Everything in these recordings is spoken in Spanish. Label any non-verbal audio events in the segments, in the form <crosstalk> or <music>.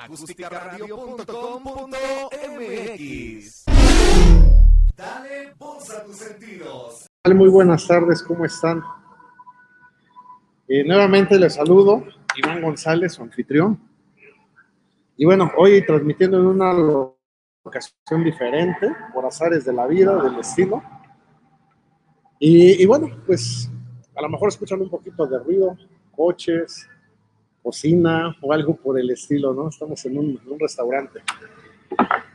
acústicaradio.com.mx. Dale voz a tus sentidos. Muy buenas tardes, ¿cómo están? Eh, nuevamente les saludo, Iván González, su anfitrión. Y bueno, hoy transmitiendo en una ocasión diferente, por azares de la vida, del destino. Y, y bueno, pues a lo mejor escuchan un poquito de ruido, coches, cocina o algo por el estilo, ¿no? Estamos en un, restaurante.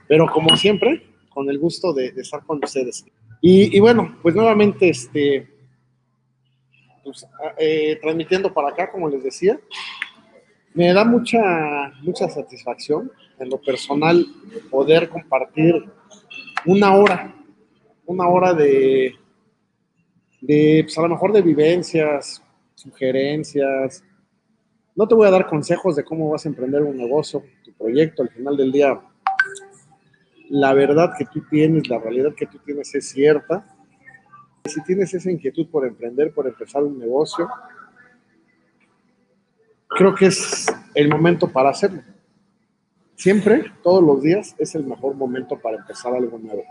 Pero como siempre, con el gusto de, estar con ustedes. Y, bueno, pues nuevamente, este, pues, eh, transmitiendo para acá, como les decía, me da mucha, mucha satisfacción en lo personal poder compartir una hora, una hora de, de pues a lo mejor de vivencias, sugerencias. No te voy a dar consejos de cómo vas a emprender un negocio, tu proyecto, al final del día la verdad que tú tienes, la realidad que tú tienes es cierta. Si tienes esa inquietud por emprender, por empezar un negocio, creo que es el momento para hacerlo. Siempre, todos los días, es el mejor momento para empezar algo nuevo.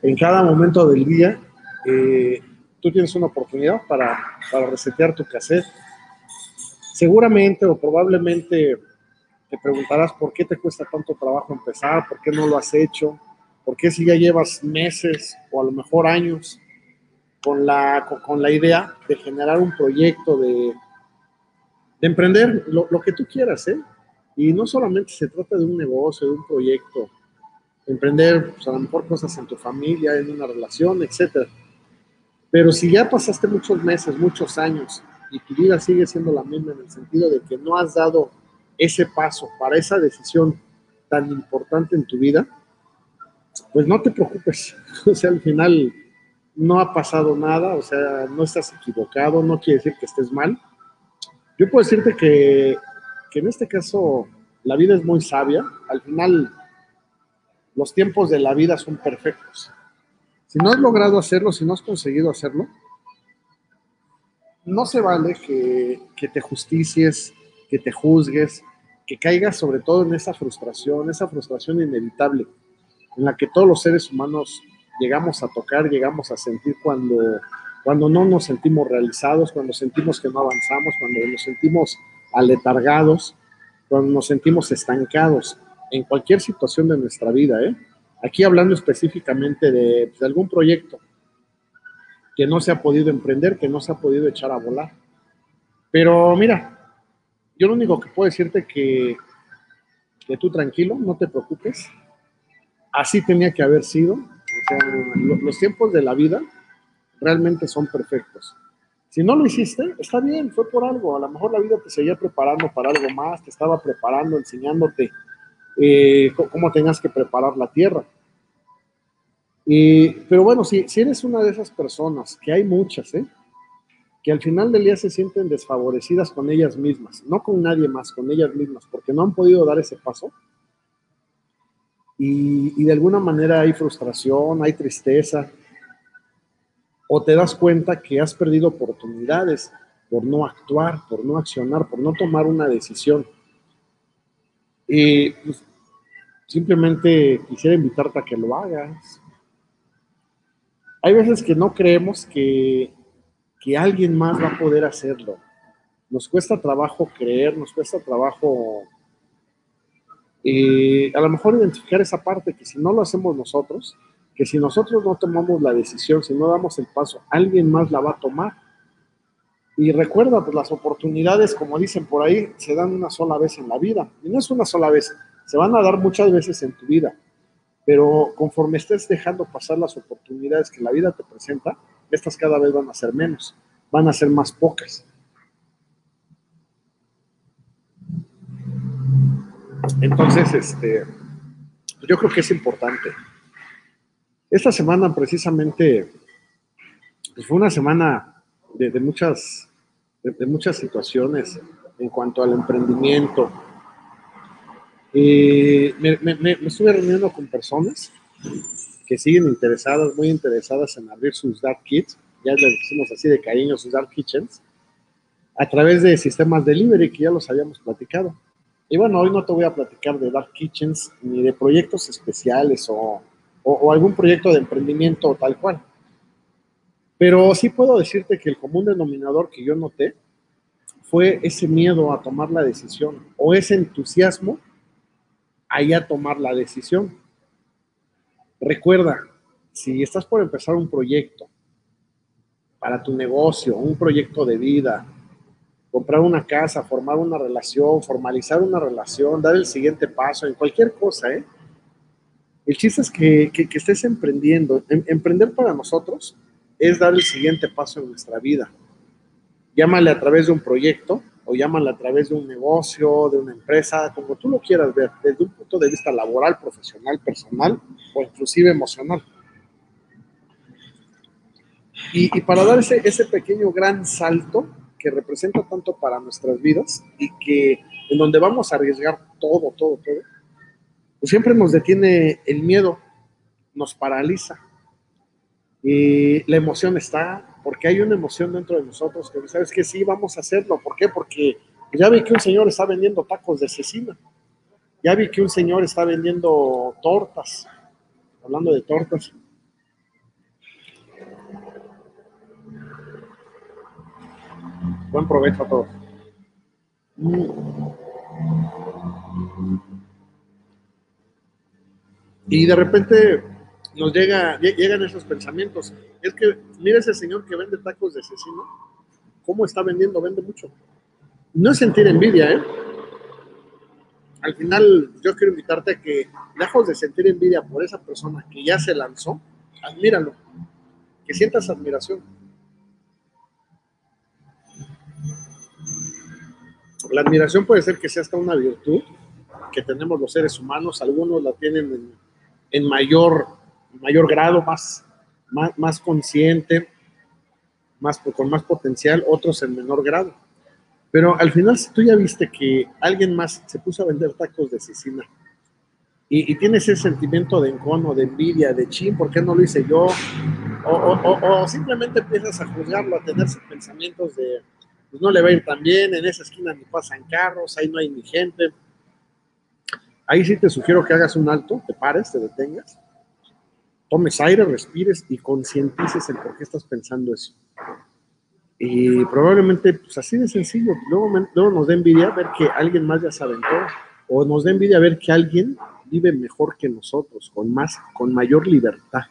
En cada momento del día, eh, tú tienes una oportunidad para, para resetear tu cassette. Seguramente o probablemente te preguntarás por qué te cuesta tanto trabajo empezar, por qué no lo has hecho, por qué si ya llevas meses o a lo mejor años con la, con la idea de generar un proyecto, de, de emprender lo, lo, que tú quieras, ¿eh? Y no solamente se trata de un negocio, de un proyecto, emprender pues, a lo mejor cosas en tu familia, en una relación, etcétera. Pero si ya pasaste muchos meses, muchos años y tu vida sigue siendo la misma en el sentido de que no has dado ese paso para esa decisión tan importante en tu vida, pues no te preocupes. <laughs> O sea, al final no ha pasado nada, o sea, no estás equivocado, no quiere decir que estés mal. Yo puedo decirte que, que en este caso la vida es muy sabia. Al final, los tiempos de la vida son perfectos. Si no has logrado hacerlo, si no has conseguido hacerlo, no se vale que, te justicies, que te juzgues, que caigas sobre todo en esa frustración, esa frustración inevitable, en la que todos los seres humanos llegamos a tocar, llegamos a sentir cuando, cuando no nos sentimos realizados, cuando sentimos que no avanzamos, cuando nos sentimos aletargados, cuando nos sentimos estancados en cualquier situación de nuestra vida. ¿eh? Aquí hablando específicamente de, de algún proyecto que no se ha podido emprender, que no se ha podido echar a volar. Pero mira, yo lo único que puedo decirte que, que tú tranquilo, no te preocupes. Así tenía que haber sido. O sea, los tiempos de la vida realmente son perfectos. Si no lo hiciste, está bien, fue por algo. A lo mejor la vida te seguía preparando para algo más, te estaba preparando, enseñándote eh, cómo tenías que preparar la tierra. Y, pero bueno, si, si eres una de esas personas, que hay muchas, ¿eh? que al final del día se sienten desfavorecidas con ellas mismas, no con nadie más, con ellas mismas, porque no han podido dar ese paso. Y, y, de alguna manera hay frustración, hay tristeza, o te das cuenta que has perdido oportunidades por no actuar, por no accionar, por no tomar una decisión. Y pues, simplemente quisiera invitarte a que lo hagas. Hay veces que no creemos que que alguien más va a poder hacerlo. Nos cuesta trabajo creer, nos cuesta trabajo eh, a lo mejor identificar esa parte que si no lo hacemos nosotros, que si nosotros no tomamos la decisión, si no damos el paso, alguien más la va a tomar. Y recuerda, pues las oportunidades, como dicen por ahí, se dan una sola vez en la vida. Y no es una sola vez, se van a dar muchas veces en tu vida. Pero conforme estés dejando pasar las oportunidades que la vida te presenta, estas cada vez van a ser menos, van a ser más pocas. Entonces, este, yo creo que es importante. Esta semana precisamente pues fue una semana de, muchas, de, muchas situaciones en cuanto al emprendimiento. Y me, me, me estuve reuniendo con personas que siguen interesadas, muy interesadas en abrir sus dark kits, ya les decimos así de cariño, sus dark kitchens, a través de sistemas delivery que ya los habíamos platicado. Y bueno, hoy no te voy a platicar de Dark Kitchens ni de proyectos especiales o, o, o algún proyecto de emprendimiento tal cual. Pero sí puedo decirte que el común denominador que yo noté fue ese miedo a tomar la decisión o ese entusiasmo a ya tomar la decisión. Recuerda, si estás por empezar un proyecto para tu negocio, un proyecto de vida, comprar una casa, formar una relación, formalizar una relación, dar el siguiente paso en cualquier cosa, ¿eh? El chiste es que, que, que estés emprendiendo. Em, emprender para nosotros es dar el siguiente paso en nuestra vida. Llámale a través de un proyecto o llámale a través de un negocio, de una empresa, como tú lo quieras ver, desde un punto de vista laboral, profesional, personal o inclusive emocional. Y, para dar ese, ese pequeño gran salto que representa tanto para nuestras vidas y que en donde vamos a arriesgar todo, todo, todo, pues siempre nos detiene el miedo, nos paraliza y la emoción está, porque hay una emoción dentro de nosotros que sabes que sí, vamos a hacerlo. ¿Por qué? Porque ya vi que un señor está vendiendo tacos de cecina. Ya vi que un señor está vendiendo tortas. Hablando de tortas. Buen provecho a todos. Y de repente nos llega, llegan esos pensamientos. Es que, mira ese señor que vende tacos de cecino, ¿cómo está vendiendo? Vende mucho. No es sentir envidia, ¿eh? Al final, yo quiero invitarte a que, lejos de sentir envidia por esa persona que ya se lanzó, admíralo, que sientas admiración. La admiración puede ser que sea hasta una virtud que tenemos los seres humanos, algunos la tienen en, en mayor mayor grado, más, más, más consciente, más, con más potencial, otros en menor grado. Pero al final, si tú ya viste que alguien más se puso a vender tacos de cecina y, tienes ese sentimiento de encono, de envidia, de chin, ¿por qué no lo hice yo? O, o, o, simplemente empiezas a juzgarlo, a tener pensamientos de, pues no le va a ir tan bien, en esa esquina ni pasan carros, ahí no hay ni gente. Ahí sí te sugiero que hagas un alto, te pares, te detengas tomes aire, respires y concientices el por qué estás pensando eso. Y probablemente, pues así de sencillo, luego, luego nos da envidia ver que alguien más ya se aventó, o nos da envidia ver que alguien vive mejor que nosotros, con más, con mayor libertad.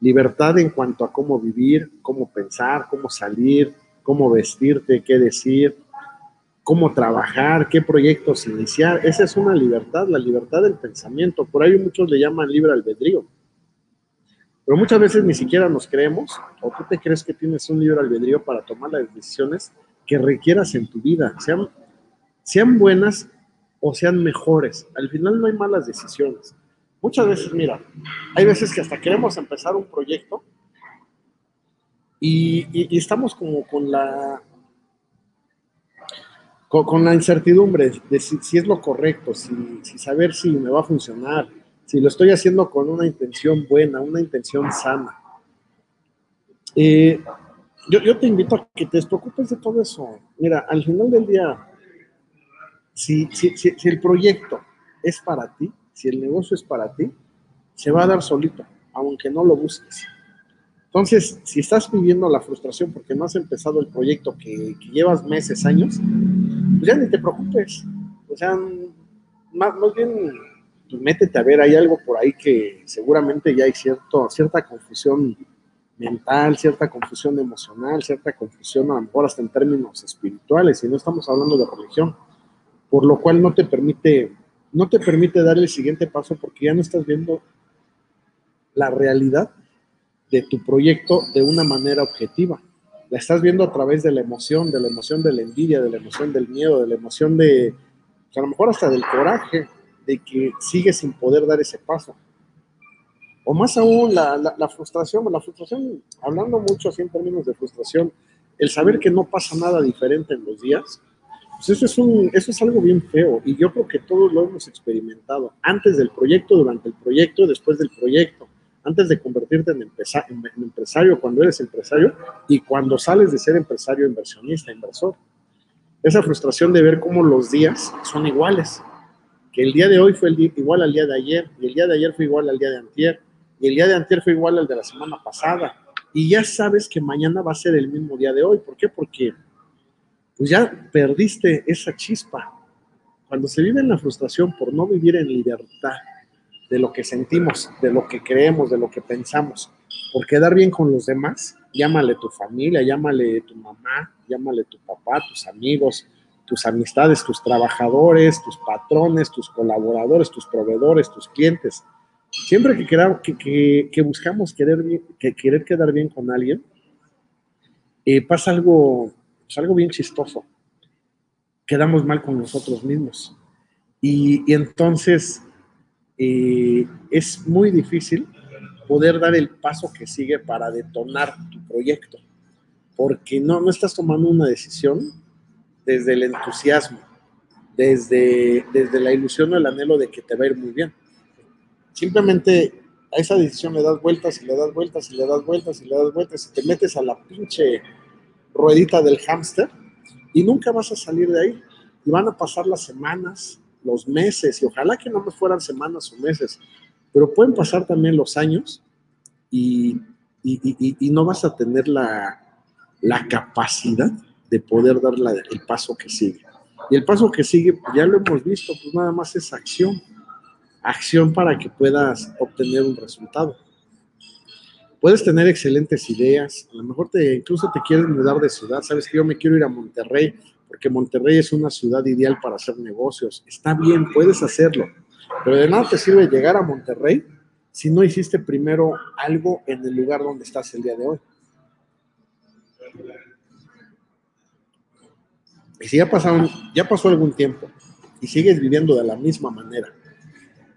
Libertad en cuanto a cómo vivir, cómo pensar, cómo salir, cómo vestirte, qué decir, cómo trabajar, qué proyectos iniciar. Esa es una libertad, la libertad del pensamiento. Por ahí muchos le llaman libre albedrío. Pero muchas veces ni siquiera nos creemos o tú te crees que tienes un libre albedrío para tomar las decisiones que requieras en tu vida, sean, sean buenas o sean mejores. Al final no hay malas decisiones. Muchas veces, mira, hay veces que hasta queremos empezar un proyecto y, estamos como con la con, la incertidumbre de si, es lo correcto, si saber si me va a funcionar, si lo estoy haciendo con una intención buena, una intención sana. Eh, yo, yo, te invito a que te preocupes de todo eso. Mira, al final del día, si, si, si, el proyecto es para ti, si el negocio es para ti, se va a dar solito, aunque no lo busques. Entonces, si estás viviendo la frustración porque no has empezado el proyecto que, que llevas meses, años, pues ya ni te preocupes. O sea, más, más bien métete a ver, hay algo por ahí que seguramente ya hay cierto, cierta confusión mental, cierta confusión emocional, cierta confusión a lo mejor hasta en términos espirituales, y no estamos hablando de religión, por lo cual no te permite, no te permite dar el siguiente paso porque ya no estás viendo la realidad de tu proyecto de una manera objetiva. La estás viendo a través de la emoción, de la emoción de la envidia, de la emoción del miedo, de la emoción de, pues a lo mejor hasta del coraje, de que sigue sin poder dar ese paso. O más aún, la, la, la, frustración, la frustración, hablando mucho así en términos de frustración, el saber que no pasa nada diferente en los días, pues eso es, un, eso es algo bien feo y yo creo que todos lo hemos experimentado, antes del proyecto, durante el proyecto, después del proyecto, antes de convertirte en, empresa, en, en empresario, cuando eres empresario y cuando sales de ser empresario, inversionista, inversor. esa frustración de ver cómo los días son iguales, que el día de hoy fue igual al día de ayer, y el día de ayer fue igual al día de antier, y el día de antier fue igual al de la semana pasada, y ya sabes que mañana va a ser el mismo día de hoy. ¿Por qué? Porque pues ya perdiste esa chispa. Cuando se vive en la frustración por no vivir en libertad de lo que sentimos, de lo que creemos, de lo que pensamos, por quedar bien con los demás, llámale tu familia, llámale tu mamá, llámale tu papá, tus amigos, tus amistades, tus trabajadores, tus patrones, tus colaboradores, tus proveedores, tus clientes. Siempre que, que, que- que buscamos querer, que querer quedar bien con alguien, eh, pasa algo, pues, algo bien chistoso. Quedamos mal con nosotros mismos. Y, y entonces eh, es muy difícil poder dar el paso que sigue para detonar tu proyecto, porque no, no estás tomando una decisión desde el entusiasmo, desde, desde la ilusión o el anhelo de que te va a ir muy bien. Simplemente a esa decisión le das vueltas y le das vueltas y le das vueltas y le das vueltas y te metes a la pinche ruedita del hámster y nunca vas a salir de ahí. Y van a pasar las semanas, los meses, y ojalá que no me fueran semanas o meses, pero pueden pasar también los años y, y- y- y- no vas a tener la, la capacidad de poder dar el paso que sigue. Y el paso que sigue, pues ya lo hemos visto, pues nada más es acción. Acción para que puedas obtener un resultado. Puedes tener excelentes ideas, a lo mejor te, incluso te quieres mudar de ciudad, sabes que yo me quiero ir a Monterrey, porque Monterrey es una ciudad ideal para hacer negocios. Está bien, puedes hacerlo, pero de nada te sirve llegar a Monterrey si no hiciste primero algo en el lugar donde estás el día de hoy. Y si ya, pasaron, ya pasó algún tiempo y sigues viviendo de la misma manera,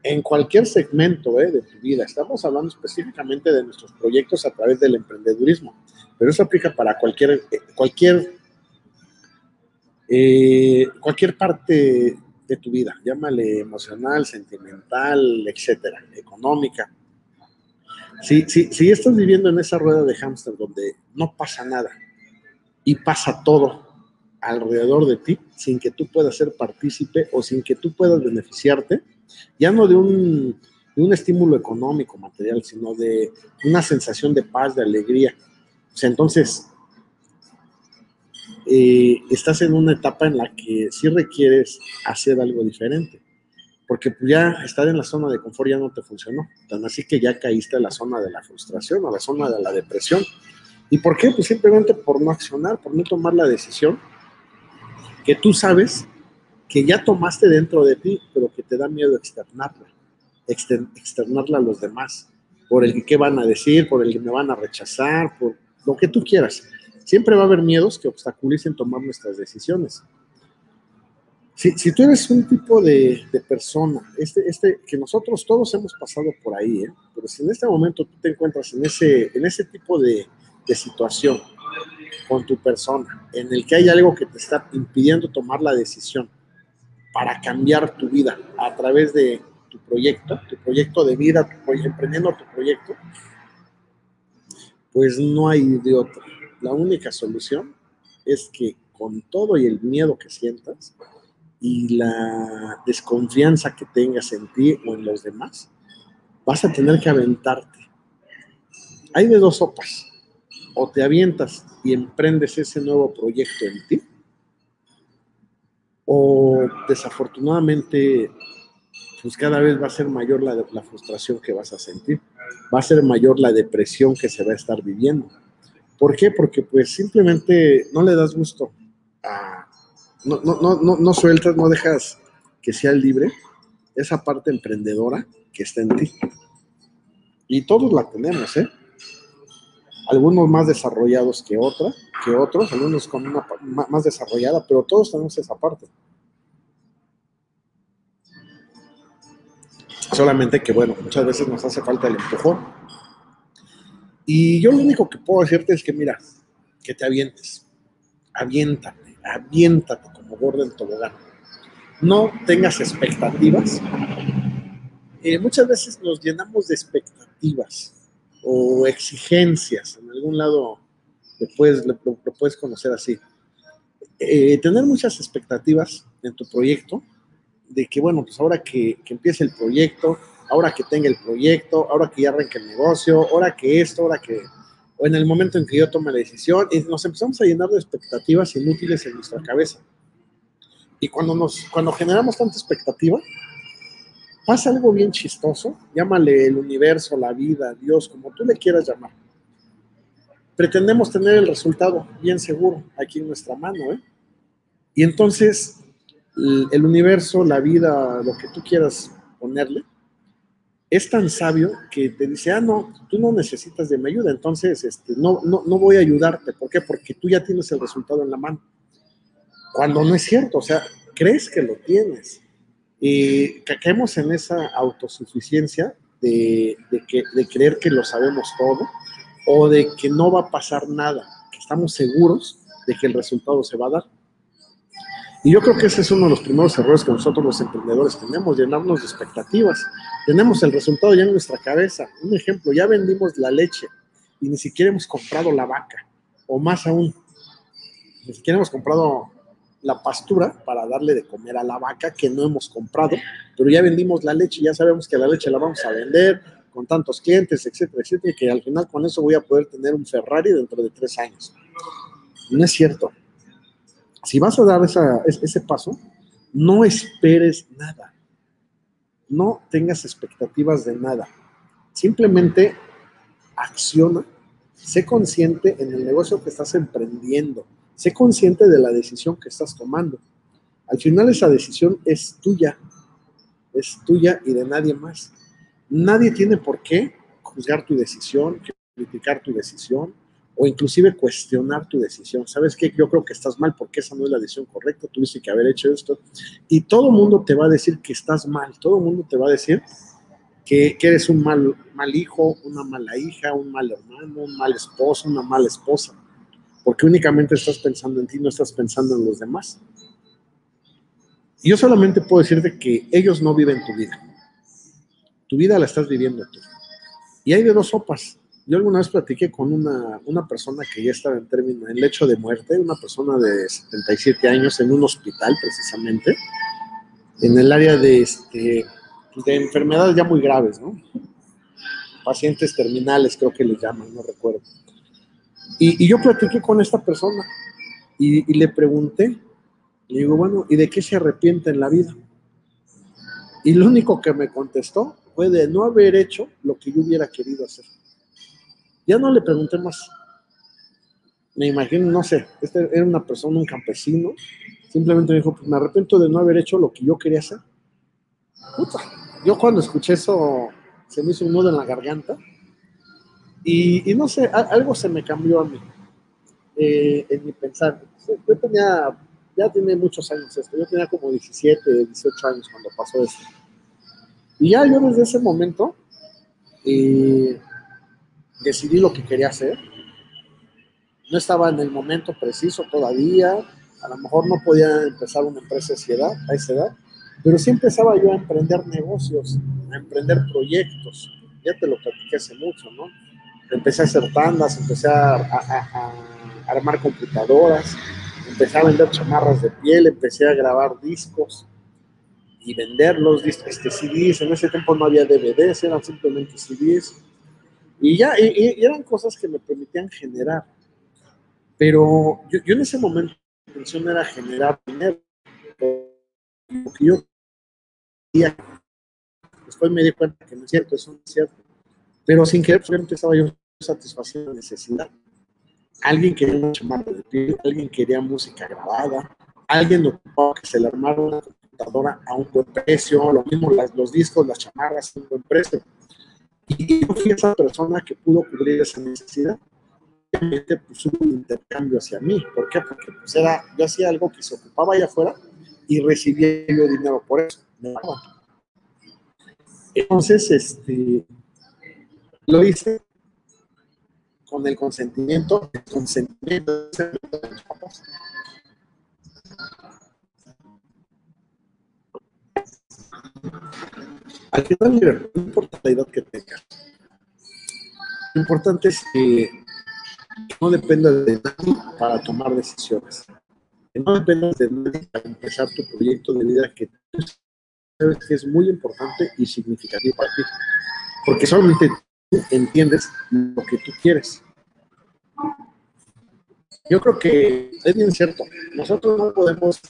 en cualquier segmento eh, de tu vida, estamos hablando específicamente de nuestros proyectos a través del emprendedurismo, pero eso aplica para cualquier, eh, cualquier, eh, cualquier parte de tu vida, llámale emocional, sentimental, etcétera, económica. Si, si, si estás viviendo en esa rueda de hámster donde no pasa nada y pasa todo alrededor de ti sin que tú puedas ser partícipe o sin que tú puedas beneficiarte, ya no de un, de un estímulo económico, material, sino de una sensación de paz, de alegría. O sea, entonces, eh, estás en una etapa en la que sí requieres hacer algo diferente, porque ya estar en la zona de confort ya no te funcionó, tan así que ya caíste a la zona de la frustración, a la zona de la depresión. ¿Y por qué? Pues simplemente por no accionar, por no tomar la decisión que tú sabes que ya tomaste dentro de ti, pero que te da miedo externarla, exter- externarla a los demás, por el que van a decir, por el que me van a rechazar, por lo que tú quieras. Siempre va a haber miedos que obstaculicen tomar nuestras decisiones. Si, si tú eres un tipo de, persona, este, este, que nosotros todos hemos pasado por ahí, ¿eh? pero si en este momento tú te encuentras en ese, en ese tipo de situación con tu persona, en el que hay algo que te está impidiendo tomar la decisión para cambiar tu vida a través de tu proyecto, tu proyecto de vida, emprendiendo tu proyecto, pues no hay de otra. La única solución es que con todo y el miedo que sientas y la desconfianza que tengas en ti o en los demás, vas a tener que aventarte. Hay de dos sopas. O te avientas y emprendes ese nuevo proyecto en ti, o desafortunadamente, pues cada vez va a ser mayor la, frustración que vas a sentir, va a ser mayor la depresión que se va a estar viviendo. ¿Por qué? Porque pues simplemente no le das gusto a... No, no, no, no, no sueltas, no dejas que sea libre esa parte emprendedora que está en ti. Y todos la tenemos, ¿eh? Algunos más desarrollados que otra, que otros, algunos con una más desarrollada, pero todos tenemos esa parte. Solamente que, bueno, muchas veces nos hace falta el empujón. Y yo lo único que puedo decirte es que, mira, que te avientes. Aviéntate, aviéntate como gordo en tobogán. No tengas expectativas. Eh, muchas veces nos llenamos de expectativas o exigencias. En algún lado puedes, lo, lo puedes conocer así. eh, tener muchas expectativas en tu proyecto, de que, bueno, pues ahora que, que empiece el proyecto, ahora que tenga el proyecto, ahora que ya arranque el negocio, ahora que esto, ahora que, o en el momento en que yo tome la decisión, y nos empezamos a llenar de expectativas inútiles en nuestra cabeza. Y cuando, nos, cuando generamos tanta expectativa, pasa algo bien chistoso, llámale el universo, la vida, Dios, como tú le quieras llamar. Pretendemos tener el resultado bien seguro aquí en nuestra mano, ¿eh? Y entonces el universo, la vida, lo que tú quieras ponerle, es tan sabio que te dice, ah, no, tú no necesitas de mi ayuda, entonces este, no, no, no voy a ayudarte. ¿Por qué? Porque tú ya tienes el resultado en la mano. Cuando no es cierto, o sea, crees que lo tienes. Y caemos en esa autosuficiencia de, que, de creer que lo sabemos todo o de que no va a pasar nada, que estamos seguros de que el resultado se va a dar. Y yo creo que ese es uno de los primeros errores que nosotros los emprendedores tenemos, llenarnos de expectativas. Tenemos el resultado ya en nuestra cabeza. Un ejemplo, ya vendimos la leche y ni siquiera hemos comprado la vaca, o más aún, ni siquiera hemos comprado la pastura para darle de comer a la vaca que no hemos comprado, pero ya vendimos la leche, ya sabemos que la leche la vamos a vender con tantos clientes, etcétera, etcétera, que al final con eso voy a poder tener un Ferrari dentro de tres años. No es cierto. Si vas a dar ese paso, no esperes nada. No tengas expectativas de nada. Simplemente acciona, sé consciente en el negocio que estás emprendiendo Sé consciente de la decisión que estás tomando. Al final esa decisión es tuya, es tuya y de nadie más. Nadie tiene por qué juzgar tu decisión, criticar tu decisión o inclusive cuestionar tu decisión. ¿Sabes qué? Yo creo que estás mal porque esa no es la decisión correcta, tuviste que haber hecho esto. Y todo el mundo te va a decir que estás mal, todo el mundo te va a decir que, que eres un mal, mal hijo, una mala hija, un mal hermano, un mal esposo, una mala esposa porque únicamente estás pensando en ti, no estás pensando en los demás. Yo solamente puedo decirte que ellos no viven tu vida. Tu vida la estás viviendo tú. Y hay de dos sopas. Yo alguna vez platiqué con una, una persona que ya estaba en término, en lecho de muerte, una persona de 77 años en un hospital precisamente, en el área de, este, de enfermedades ya muy graves, ¿no? Pacientes terminales creo que les llaman, no recuerdo. Y, yo platiqué con esta persona y, le pregunté, le digo, bueno, ¿y de qué se arrepiente en la vida? Y lo único que me contestó fue de no haber hecho lo que yo hubiera querido hacer. Ya no le pregunté más. Me imagino, no sé, este era una persona, un campesino, simplemente me dijo, pues me arrepiento de no haber hecho lo que yo quería hacer. Yo cuando escuché eso, se me hizo un nudo en la garganta y, no sé, algo se me cambió a mí eh, en mi pensar. Yo tenía, ya tiene muchos años esto, yo tenía como 17, 18 años cuando pasó eso. Y ya yo desde ese momento eh, decidí lo que quería hacer. No estaba en el momento preciso todavía, a lo mejor no podía empezar una empresa a esa edad, a esa edad pero sí empezaba yo a emprender negocios, a emprender proyectos. Ya te lo platiqué hace mucho, ¿no? Empecé a hacer tandas, empecé a, armar computadoras, empecé a vender chamarras de piel, empecé a grabar discos y venderlos, este, CDs. En ese tiempo no había DVDs, eran simplemente CDs. Y ya, y, eran cosas que me permitían generar. Pero yo, en ese momento mi intención era generar dinero. Lo que yo. Después me di cuenta que no es cierto, eso no es cierto pero sin querer, solamente estaba yo satisfaciendo la necesidad. Alguien quería una chamarra de piel, alguien quería música grabada, alguien ocupaba que se le armara una computadora a un buen precio, lo mismo los discos, las chamarras a un buen precio. Y yo fui esa persona que pudo cubrir esa necesidad. Obviamente, pues hubo un intercambio hacia mí. ¿Por qué? Porque pues, era, yo hacía algo que se ocupaba allá afuera y recibía yo dinero por eso. Entonces, este, lo hice con el consentimiento, el consentimiento de los papás. Al final, no importa la edad que tengas, lo importante es que no dependa de nadie para tomar decisiones. Que no dependas de nadie para empezar tu proyecto de vida que tú sabes que es muy importante y significativo para ti. Porque solamente entiendes lo que tú quieres. Yo creo que es bien cierto. Nosotros no podemos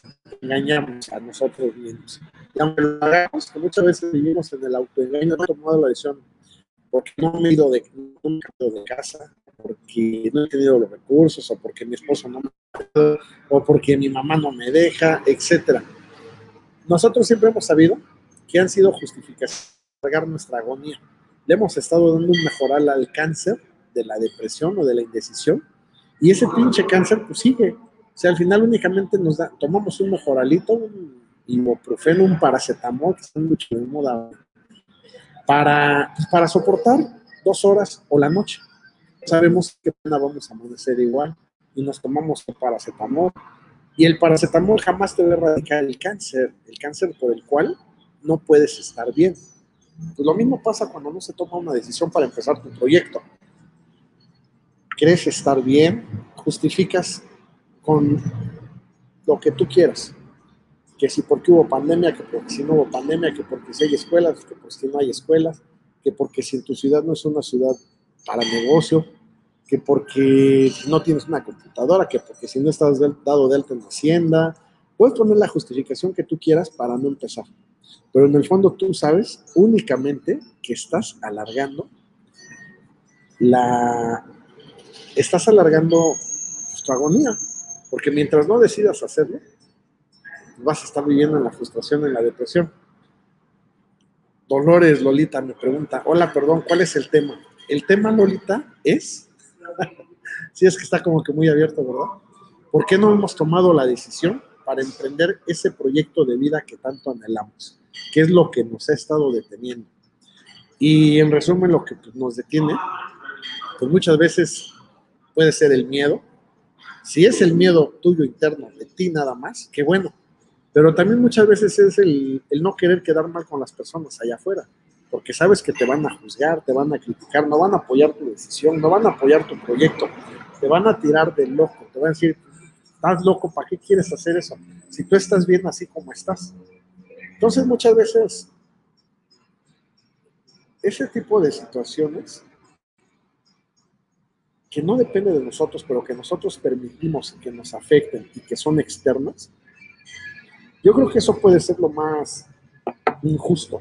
engañarnos a nosotros mismos. Y aunque lo hagamos, muchas veces vivimos en el autoengaño, no he tomado la decisión porque no me he ido de, no me he ido de casa, porque no he tenido los recursos, o porque mi esposo no me ha o porque mi mamá no me deja, etcétera. Nosotros siempre hemos sabido que han sido justificaciones para cargar nuestra agonía. Le hemos estado dando un mejoral al cáncer de la depresión o de la indecisión, y ese pinche cáncer pues sigue. O sea, al final únicamente nos tomamos un mejoralito, un ibuprofeno, un paracetamol, que están mucho de moda, para, para soportar dos horas o la noche. Sabemos que vamos a amanecer igual y nos tomamos el paracetamol. Y el paracetamol jamás te va a erradicar el cáncer, el cáncer por el cual no puedes estar bien. Pues lo mismo pasa cuando no se toma una decisión para empezar tu proyecto. Crees estar bien, justificas con lo que tú quieras. Que si porque hubo pandemia, que porque si no hubo pandemia, que porque si hay escuelas, que porque si no hay escuelas, que porque si en tu ciudad no es una ciudad para negocio, que porque no tienes una computadora, que porque si no estás dado de alta en la hacienda. Puedes poner la justificación que tú quieras para no empezar. Pero en el fondo tú sabes únicamente que estás alargando la... Estás alargando tu agonía. Porque mientras no decidas hacerlo, vas a estar viviendo en la frustración, en la depresión. Dolores Lolita me pregunta, hola, perdón, ¿cuál es el tema? El tema, Lolita, es, <laughs> si es que está como que muy abierto, ¿verdad? ¿Por qué no hemos tomado la decisión para emprender ese proyecto de vida que tanto anhelamos? ¿Qué es lo que nos ha estado deteniendo? Y en resumen, lo que nos detiene, pues muchas veces puede ser el miedo, si es el miedo tuyo interno, de ti nada más, qué bueno. Pero también muchas veces es el, no querer quedar mal con las personas allá afuera, porque sabes que te van a juzgar, te van a criticar, no van a apoyar tu decisión, no van a apoyar tu proyecto, te van a tirar de loco, te van a decir, estás loco, ¿para qué quieres hacer eso? Si tú estás bien así como estás. Entonces muchas veces ese tipo de situaciones que no depende de nosotros, pero que nosotros permitimos que nos afecten y que son externas, yo creo que eso puede ser lo más injusto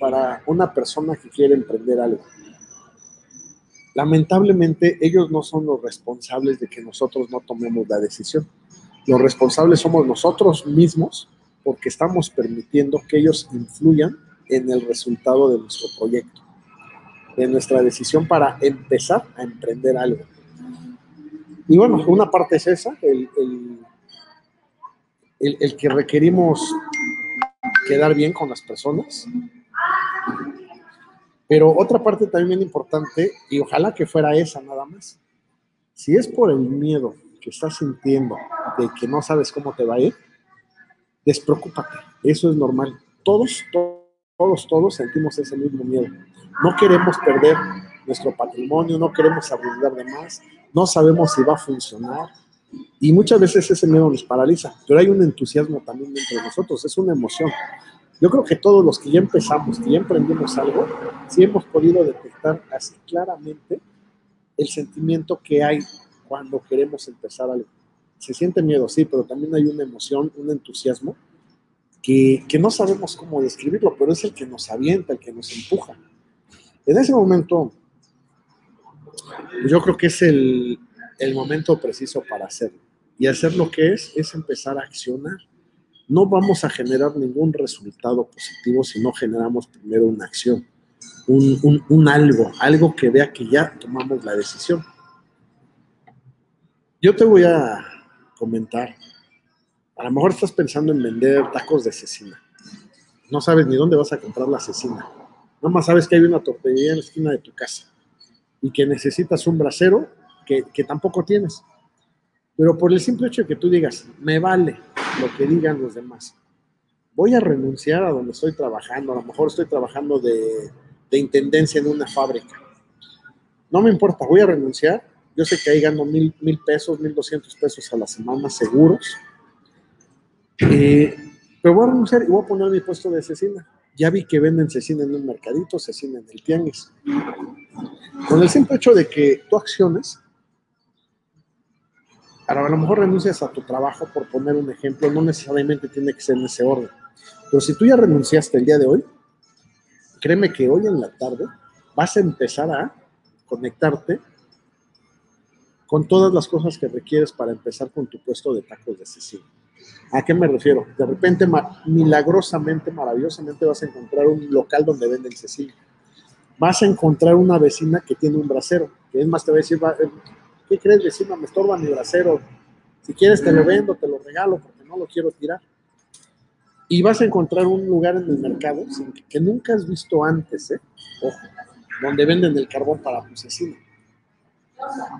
para una persona que quiere emprender algo. Lamentablemente, ellos no son los responsables de que nosotros no tomemos la decisión. Los responsables somos nosotros mismos porque estamos permitiendo que ellos influyan en el resultado de nuestro proyecto de nuestra decisión para empezar a emprender algo. Y bueno, una parte es esa, el, el, el, que requerimos quedar bien con las personas. Pero otra parte también importante, y ojalá que fuera esa nada más, si es por el miedo que estás sintiendo de que no sabes cómo te va a ir, despreocúpate, eso es normal. Todos, todos, todos sentimos ese mismo miedo. No queremos perder nuestro patrimonio, no queremos arriesgar de más, no sabemos si va a funcionar. Y muchas veces ese miedo nos paraliza, pero hay un entusiasmo también dentro de nosotros, es una emoción. Yo creo que todos los que ya empezamos, que ya emprendimos algo, sí hemos podido detectar así claramente el sentimiento que hay cuando queremos empezar algo. Se siente miedo, sí, pero también hay una emoción, un entusiasmo que, que no sabemos cómo describirlo, pero es el que nos avienta, el que nos empuja. En ese momento, yo creo que es el, el momento preciso para hacerlo. Y hacer lo que es, es empezar a accionar. No vamos a generar ningún resultado positivo si no generamos primero una acción, un, un, un algo, algo que vea que ya tomamos la decisión. Yo te voy a comentar, a lo mejor estás pensando en vender tacos de cecina. No sabes ni dónde vas a comprar la cecina Nada más sabes que hay una tortillería en la esquina de tu casa y que necesitas un brasero que, que tampoco tienes. Pero por el simple hecho de que tú digas, me vale lo que digan los demás, voy a renunciar a donde estoy trabajando, a lo mejor estoy trabajando de, de intendencia en una fábrica. No me importa, voy a renunciar. Yo sé que ahí gano mil, mil pesos, mil doscientos pesos a la semana seguros. Eh, pero voy a renunciar y voy a poner mi puesto de cecina. Ya vi que venden cecina en un mercadito, cecina en el tianguis. Con el simple hecho de que tú acciones, a lo mejor renuncias a tu trabajo, por poner un ejemplo, no necesariamente tiene que ser en ese orden. Pero si tú ya renunciaste el día de hoy, créeme que hoy en la tarde vas a empezar a conectarte con todas las cosas que requieres para empezar con tu puesto de tacos de cecina. ¿A qué me refiero? De repente, milagrosamente, maravillosamente, vas a encontrar un local donde venden cecina. Vas a encontrar una vecina que tiene un brasero, que es más, te va a decir, eh, ¿qué crees, vecina? Me estorba mi brasero. Si quieres, te lo vendo, te lo regalo, porque no lo quiero tirar. Y vas a encontrar un lugar en el mercado que, nunca has visto antes, ¿eh? Ojo, donde venden el carbón para tu cecina.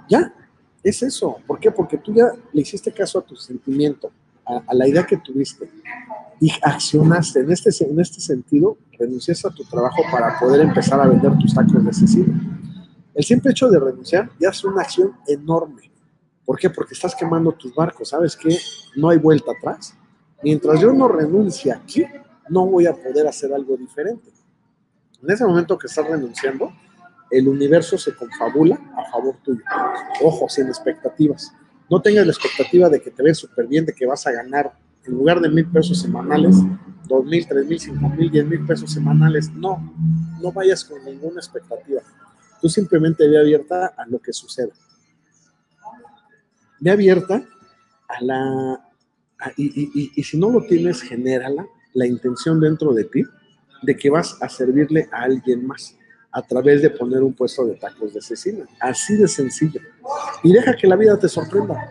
Ya, es eso. ¿Por qué? Porque tú ya le hiciste caso a tu sentimiento a, la idea que tuviste y accionaste en este, en este sentido, renunciaste a tu trabajo para poder empezar a vender tus tacos de cecina. El simple hecho de renunciar ya es una acción enorme. ¿Por qué? Porque estás quemando tus barcos. ¿Sabes que No hay vuelta atrás. Mientras yo no renuncie aquí, no voy a poder hacer algo diferente. En ese momento que estás renunciando, el universo se confabula a favor tuyo. Ojo, sin expectativas. No tengas la expectativa de que te ves súper bien, de que vas a ganar en lugar de mil pesos semanales, dos mil, tres mil, cinco mil, diez mil pesos semanales. No, no vayas con ninguna expectativa. Tú simplemente ve abierta a lo que suceda. Ve abierta a la... y, y si no lo tienes, genérala, la intención dentro de ti de que vas a servirle a alguien más a través de poner un puesto de tacos de cecina. Así de sencillo. Y deja que la vida te sorprenda.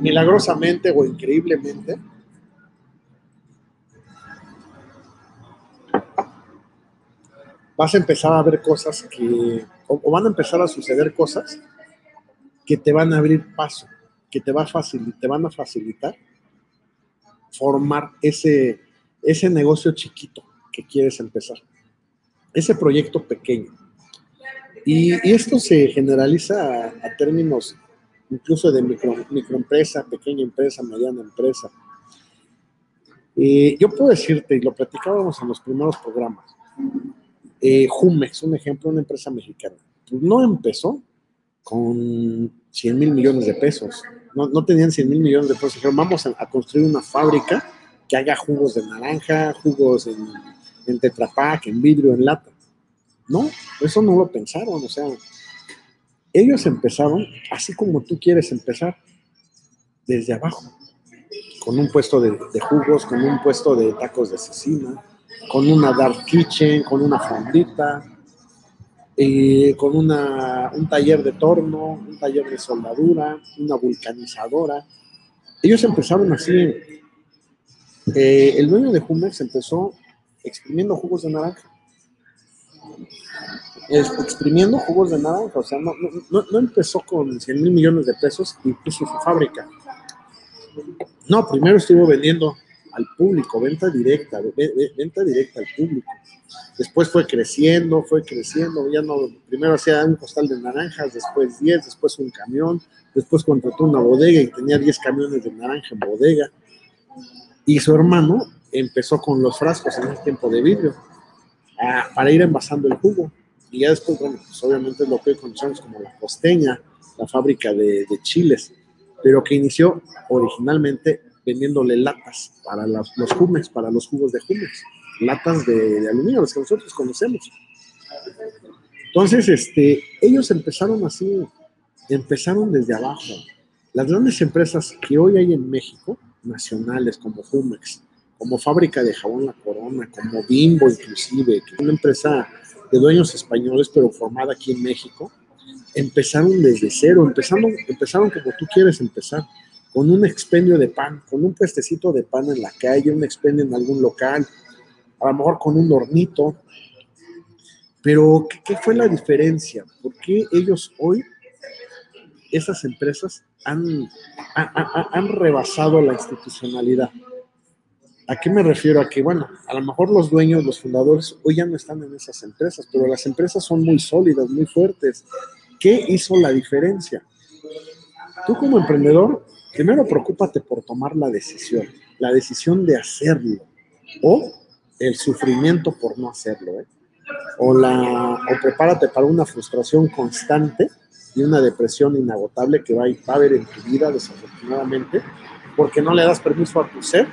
Milagrosamente o increíblemente. Vas a empezar a ver cosas que, o, van a empezar a suceder cosas que te van a abrir paso, que te, va a facilitar, te van a facilitar formar ese, ese negocio chiquito que quieres empezar ese proyecto pequeño. Y, esto se generaliza a, términos incluso de micro, microempresa, pequeña empresa, mediana empresa. yo puedo decirte, y lo platicábamos en los primeros programas, eh, Jumex, un ejemplo, una empresa mexicana, no empezó con 100 mil millones de pesos, no, no, tenían 100 mil millones de pesos, dijeron, vamos a, a construir una fábrica que haga jugos de naranja, jugos en en tetrapack, en vidrio, en lata. No, eso no lo pensaron, o sea, ellos empezaron así como tú quieres empezar, desde abajo, con un puesto de, jugos, con un puesto de tacos de cecina, con una dark kitchen, con una fondita, eh, con una, un taller de torno, un taller de soldadura, una vulcanizadora. Ellos empezaron así. Eh, el dueño de Jumex empezó exprimiendo jugos de naranja. exprimiendo jugos de naranja, o sea, no, empezó con 100 mil millones de pesos y puso su fábrica. No, primero estuvo vendiendo al público, venta directa, venta directa al público. Después fue creciendo, fue creciendo, ya no, primero hacía un costal de naranjas, después 10, después un camión, después contrató una bodega y tenía 10 camiones de naranja en bodega. Y su hermano empezó con los frascos en ese tiempo de vidrio para ir envasando el jugo. Y ya después, bueno, pues obviamente lo que conocemos como la costeña, la fábrica de, chiles, pero que inició originalmente vendiéndole latas para los, los jumes, para los jugos de jumes, latas de, aluminio, las que nosotros conocemos. Entonces, este, ellos empezaron así, empezaron desde abajo. Las grandes empresas que hoy hay en México, nacionales como Jumex, como fábrica de jabón La Corona, como Bimbo inclusive, que es una empresa de dueños españoles, pero formada aquí en México, empezaron desde cero, empezaron, empezaron como tú quieres empezar, con un expendio de pan, con un puestecito de pan en la calle, un expendio en algún local, a lo mejor con un hornito. Pero, ¿qué, fue la diferencia? ¿Por qué ellos hoy, esas empresas, han, han rebasado la institucionalidad? ¿A qué me refiero? A que, bueno, a lo mejor los dueños, los fundadores, hoy ya no están en esas empresas, pero las empresas son muy sólidas, muy fuertes. ¿Qué hizo la diferencia? Tú como emprendedor, primero preocúpate por tomar la decisión. la decisión de hacerlo o el sufrimiento por no hacerlo. ¿eh? O, la, o prepárate para una frustración constante y una depresión inagotable que va, a haber en tu vida, desafortunadamente, porque no le das permiso a tu ser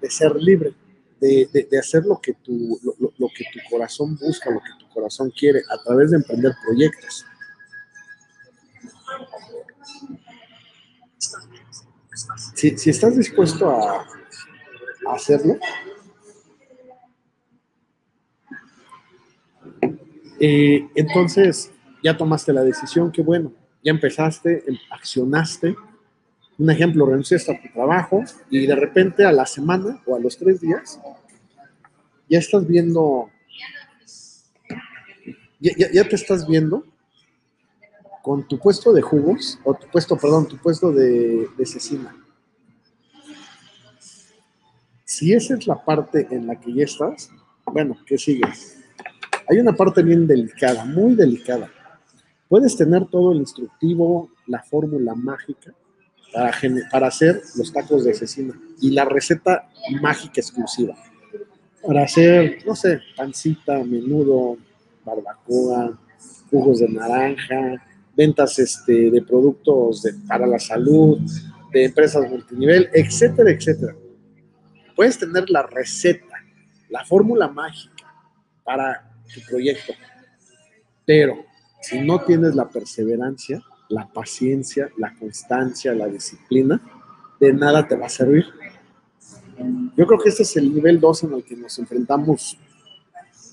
de ser libre, de, de, hacer lo que, tu, lo que tu corazón busca, lo que tu corazón quiere, a través de emprender proyectos. Si, estás dispuesto a, hacerlo, eh, entonces ya tomaste la decisión, qué bueno, ya empezaste, em, accionaste. Un ejemplo, renunciaste a tu trabajo y de repente a la semana o a los tres días ya estás viendo, ya te estás viendo con tu puesto de jugos, o tu puesto, perdón, tu puesto de, de cecina. Si esa es la parte en la que ya estás, bueno, ¿qué sigue? Hay una parte bien delicada, muy delicada. Puedes tener todo el instructivo, la fórmula mágica para, para hacer los tacos de cecina y la receta mágica exclusiva. Para hacer, no sé, pancita, menudo, barbacoa, jugos de naranja, ventas este, de productos para la salud, de empresas multinivel, etcétera, etcétera. Puedes tener la receta, la fórmula mágica para tu proyecto, pero si no tienes la perseverancia, la paciencia, la constancia, la disciplina, de nada te va a servir. Yo creo que este es el nivel 2 en el que nos enfrentamos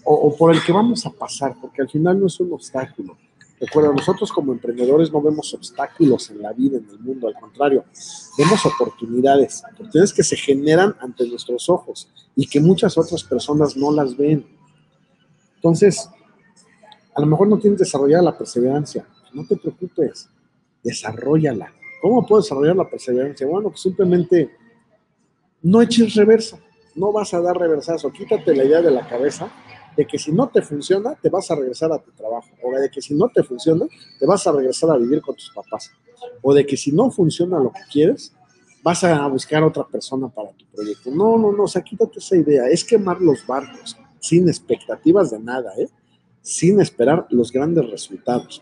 o, o, por el que vamos a pasar, porque al final no es un obstáculo, Recuerda, nosotros como emprendedores no vemos obstáculos en la vida, en el mundo, al contrario, vemos oportunidades, oportunidades que se generan ante nuestros ojos y que muchas otras personas no las ven. Entonces, a lo mejor no tienes desarrollada la perseverancia, no te preocupes, desarrollala. ¿Cómo puedo desarrollar la perseverancia? Bueno, pues simplemente no eches reversa, no vas a dar reversazo, quítate la idea de la cabeza de que si no te funciona, te vas a regresar a tu trabajo, o de que si no te funciona, te vas a regresar a vivir con tus papás, o de que si no funciona lo que quieres, vas a buscar otra persona para tu proyecto. No, no, no, o sea, quítate esa idea, es quemar los barcos, sin expectativas de nada, ¿eh? sin esperar los grandes resultados.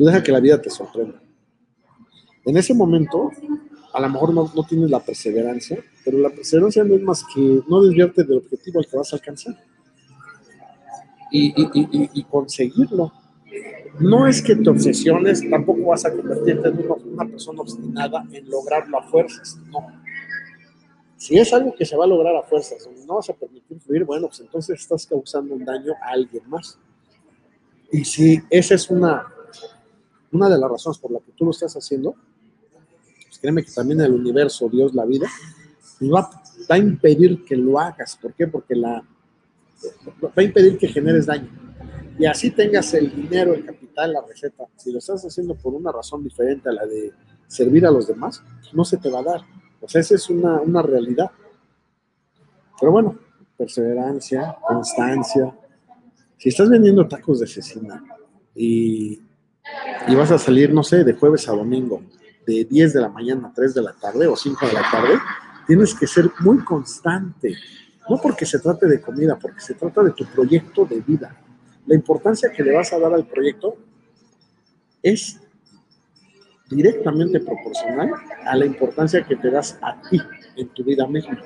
Tú deja que la vida te sorprenda. En ese momento, a lo mejor no, no tienes la perseverancia, pero la perseverancia no es más que no desviarte del objetivo al que vas a alcanzar y, conseguirlo. No es que te obsesiones, tampoco vas a convertirte en una, persona obstinada en lograrlo a fuerzas, no. Si es algo que se va a lograr a fuerzas, no vas a permitir fluir, bueno, pues entonces estás causando un daño a alguien más. Y si esa es una, una de las razones por la que tú lo estás haciendo, pues créeme que también el universo, Dios, la vida, va, va a impedir que lo hagas. ¿Por qué? Porque la, va a impedir que generes daño. Y así tengas el dinero, el capital, la receta. Si lo estás haciendo por una razón diferente a la de servir a los demás, no se te va a dar. O sea, esa es una, una realidad. Pero bueno, perseverancia, constancia. Si estás vendiendo tacos de cecina y, y vas a salir, no sé, de jueves a domingo, de 10 de la mañana a 3 de la tarde o 5 de la tarde, tienes que ser muy constante. No porque se trate de comida, porque se trata de tu proyecto de vida. La importancia que le vas a dar al proyecto es directamente proporcional a la importancia que te das a ti en tu vida misma.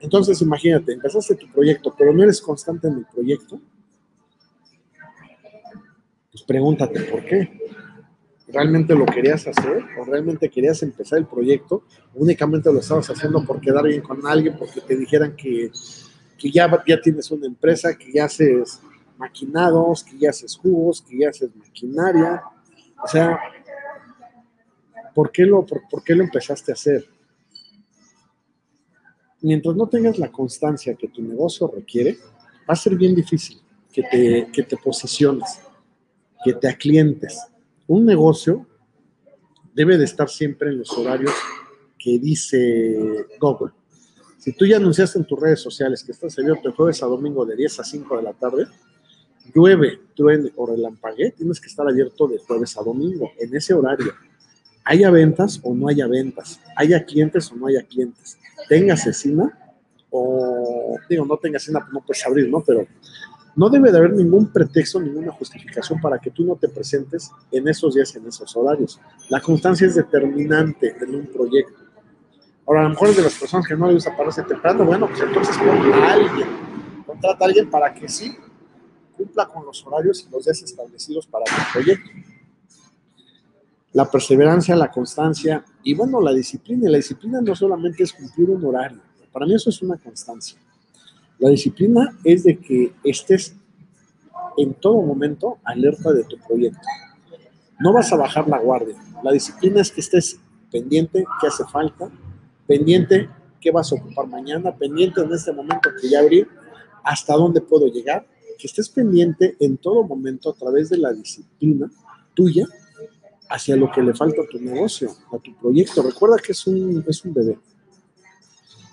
Entonces, imagínate, empezaste tu proyecto, pero no eres constante en el proyecto. Pues pregúntate por qué realmente lo querías hacer o realmente querías empezar el proyecto, únicamente lo estabas haciendo por quedar bien con alguien, porque te dijeran que, que ya, ya tienes una empresa, que ya haces maquinados, que ya haces jugos, que ya haces maquinaria. O sea, ¿por qué lo, por, qué lo empezaste a hacer? Mientras no tengas la constancia que tu negocio requiere, va a ser bien difícil que te, que te posiciones, que te aclientes un negocio debe de estar siempre en los horarios que dice Google. Si tú ya anunciaste en tus redes sociales que estás abierto de jueves a domingo de 10 a 5 de la tarde, llueve, truene o relampague, tienes que estar abierto de jueves a domingo, en ese horario. haya ventas o no haya ventas, haya clientes o no haya clientes, tenga asesina o, digo, no tenga asesina, no puedes abrir, ¿no? Pero no debe de haber ningún pretexto, ninguna justificación para que tú no te presentes en esos días, en esos horarios. La constancia es determinante en un proyecto. Ahora, a lo mejor es de las personas que no le gusta pararse temprano, bueno, pues entonces pon a alguien, contrata a alguien para que sí cumpla con los horarios y los días establecidos para tu proyecto. La perseverancia, la constancia y bueno, la disciplina. La disciplina no solamente es cumplir un horario, para mí eso es una constancia. La disciplina es de que estés en todo momento alerta de tu proyecto. No vas a bajar la guardia. La disciplina es que estés pendiente qué hace falta, pendiente qué vas a ocupar mañana, pendiente en este momento que ya abrí, hasta dónde puedo llegar, que estés pendiente en todo momento a través de la disciplina tuya hacia lo que le falta a tu negocio, a tu proyecto. Recuerda que es un, es un bebé.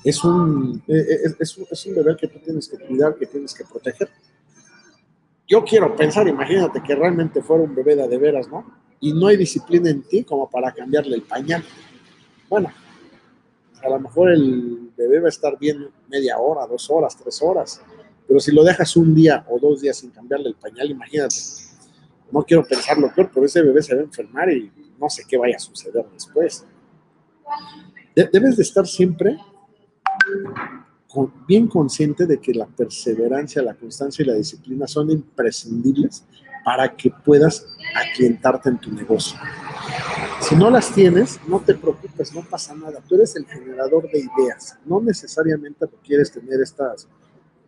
Es un, eh, eh, es, es, un bebé que tú tienes que cuidar, que tienes que proteger. Yo quiero pensar, imagínate que realmente fuera un bebé de, de veras, ¿no? Y no hay disciplina en ti como para cambiarle el pañal. Bueno, a lo mejor el bebé va a estar bien media hora, dos horas, tres horas, pero si lo dejas un día o dos días sin cambiarle el pañal, imagínate, no quiero pensar lo peor, pero ese bebé se va a enfermar y no sé qué vaya a suceder después. De debes de estar siempre bien consciente de que la perseverancia, la constancia y la disciplina son imprescindibles para que puedas aclientarte en tu negocio. Si no las tienes, no te preocupes, no pasa nada. Tú eres el generador de ideas. No necesariamente quieres tener estas,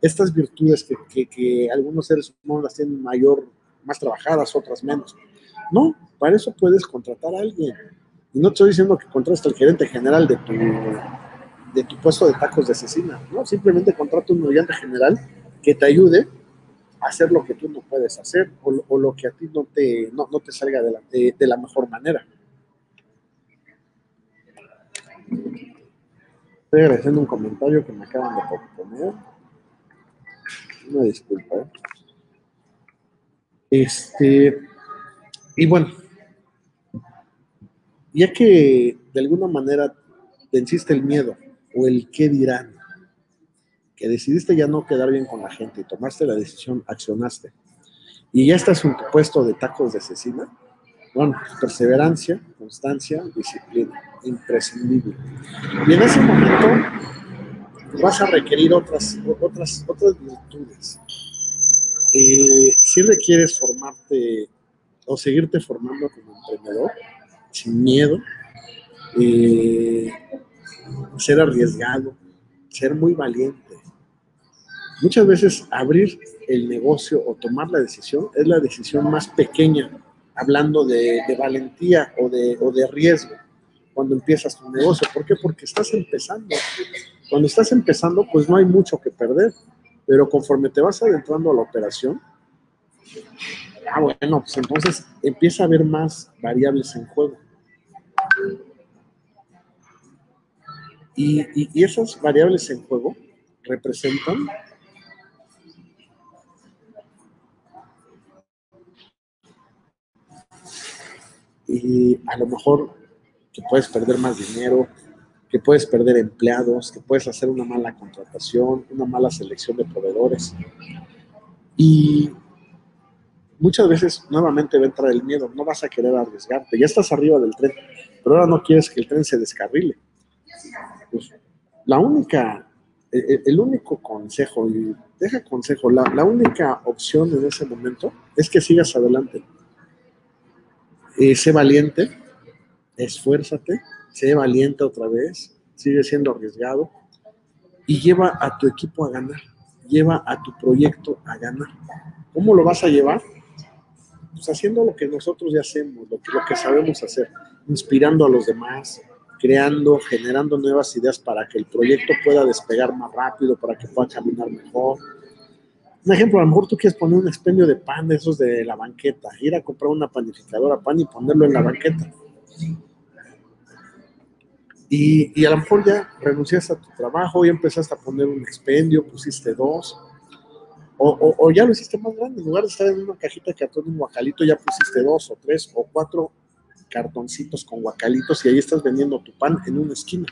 estas virtudes que, que, que, algunos seres humanos las tienen mayor, más trabajadas, otras menos. No, para eso puedes contratar a alguien. Y no te estoy diciendo que contrates al gerente general de tu, de tu puesto de tacos de asesina. No, simplemente contrata un ayudante general que te ayude a hacer lo que tú no puedes hacer o, lo que a ti no te, no, no te salga de la, de la mejor manera. Estoy agradeciendo un comentario que me acaban de poner. Una disculpa. ¿eh? Este, y bueno, ya que de alguna manera venciste el miedo o el qué dirán, que decidiste ya no quedar bien con la gente y tomaste la decisión, accionaste, y ya estás en tu puesto de tacos de asesina, bueno, perseverancia, constancia, disciplina, imprescindible. Y en ese momento vas a requerir otras, otras, otras virtudes. Eh, si requieres formarte o seguirte formando como emprendedor, sin miedo, eh, ser arriesgado, ser muy valiente. Muchas veces abrir el negocio o tomar la decisión es la decisión más pequeña, hablando de, de valentía o de, o de riesgo cuando empiezas tu negocio. ¿Por qué? Porque estás empezando. Cuando estás empezando, pues no hay mucho que perder, pero conforme te vas adentrando a la operación, ah, bueno, pues entonces empieza a haber más variables en juego. Y, y, esas variables en juego representan y a lo mejor que puedes perder más dinero, que puedes perder empleados, que puedes hacer una mala contratación, una mala selección de proveedores. Y muchas veces nuevamente va a entrar el miedo, no vas a querer arriesgarte, ya estás arriba del tren, pero ahora no quieres que el tren se descarrile. Pues, la única, el, el, único consejo, y deja consejo, la, la única opción en ese momento es que sigas adelante. Eh, sé valiente, esfuérzate, sé valiente otra vez, sigue siendo arriesgado y lleva a tu equipo a ganar, lleva a tu proyecto a ganar. ¿Cómo lo vas a llevar? Pues haciendo lo que nosotros ya hacemos, lo que, lo que sabemos hacer, inspirando a los demás, creando, generando nuevas ideas para que el proyecto pueda despegar más rápido, para que pueda caminar mejor. Un ejemplo, a lo mejor tú quieres poner un expendio de pan de esos de la banqueta, ir a comprar una panificadora pan y ponerlo en la banqueta. Y, y, a lo mejor ya renunciaste a tu trabajo, ya empezaste a poner un expendio, pusiste dos, o, o, ya lo hiciste más grande, en lugar de estar en una cajita de cartón, un guacalito, ya pusiste dos o tres o cuatro cartoncitos con guacalitos y ahí estás vendiendo tu pan en una esquina.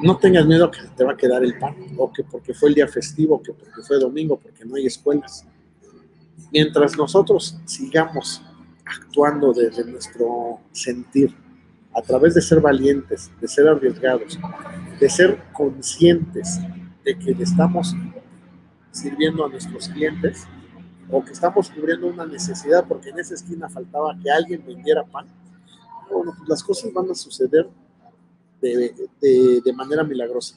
No tengas miedo que te va a quedar el pan, o que porque fue el día festivo, que porque fue domingo, porque no hay escuelas. Mientras nosotros sigamos actuando desde nuestro sentir, a través de ser valientes, de ser arriesgados, de ser conscientes de que estamos sirviendo a nuestros clientes o que estamos cubriendo una necesidad porque en esa esquina faltaba que alguien vendiera pan, bueno, pues las cosas van a suceder de, de, de manera milagrosa.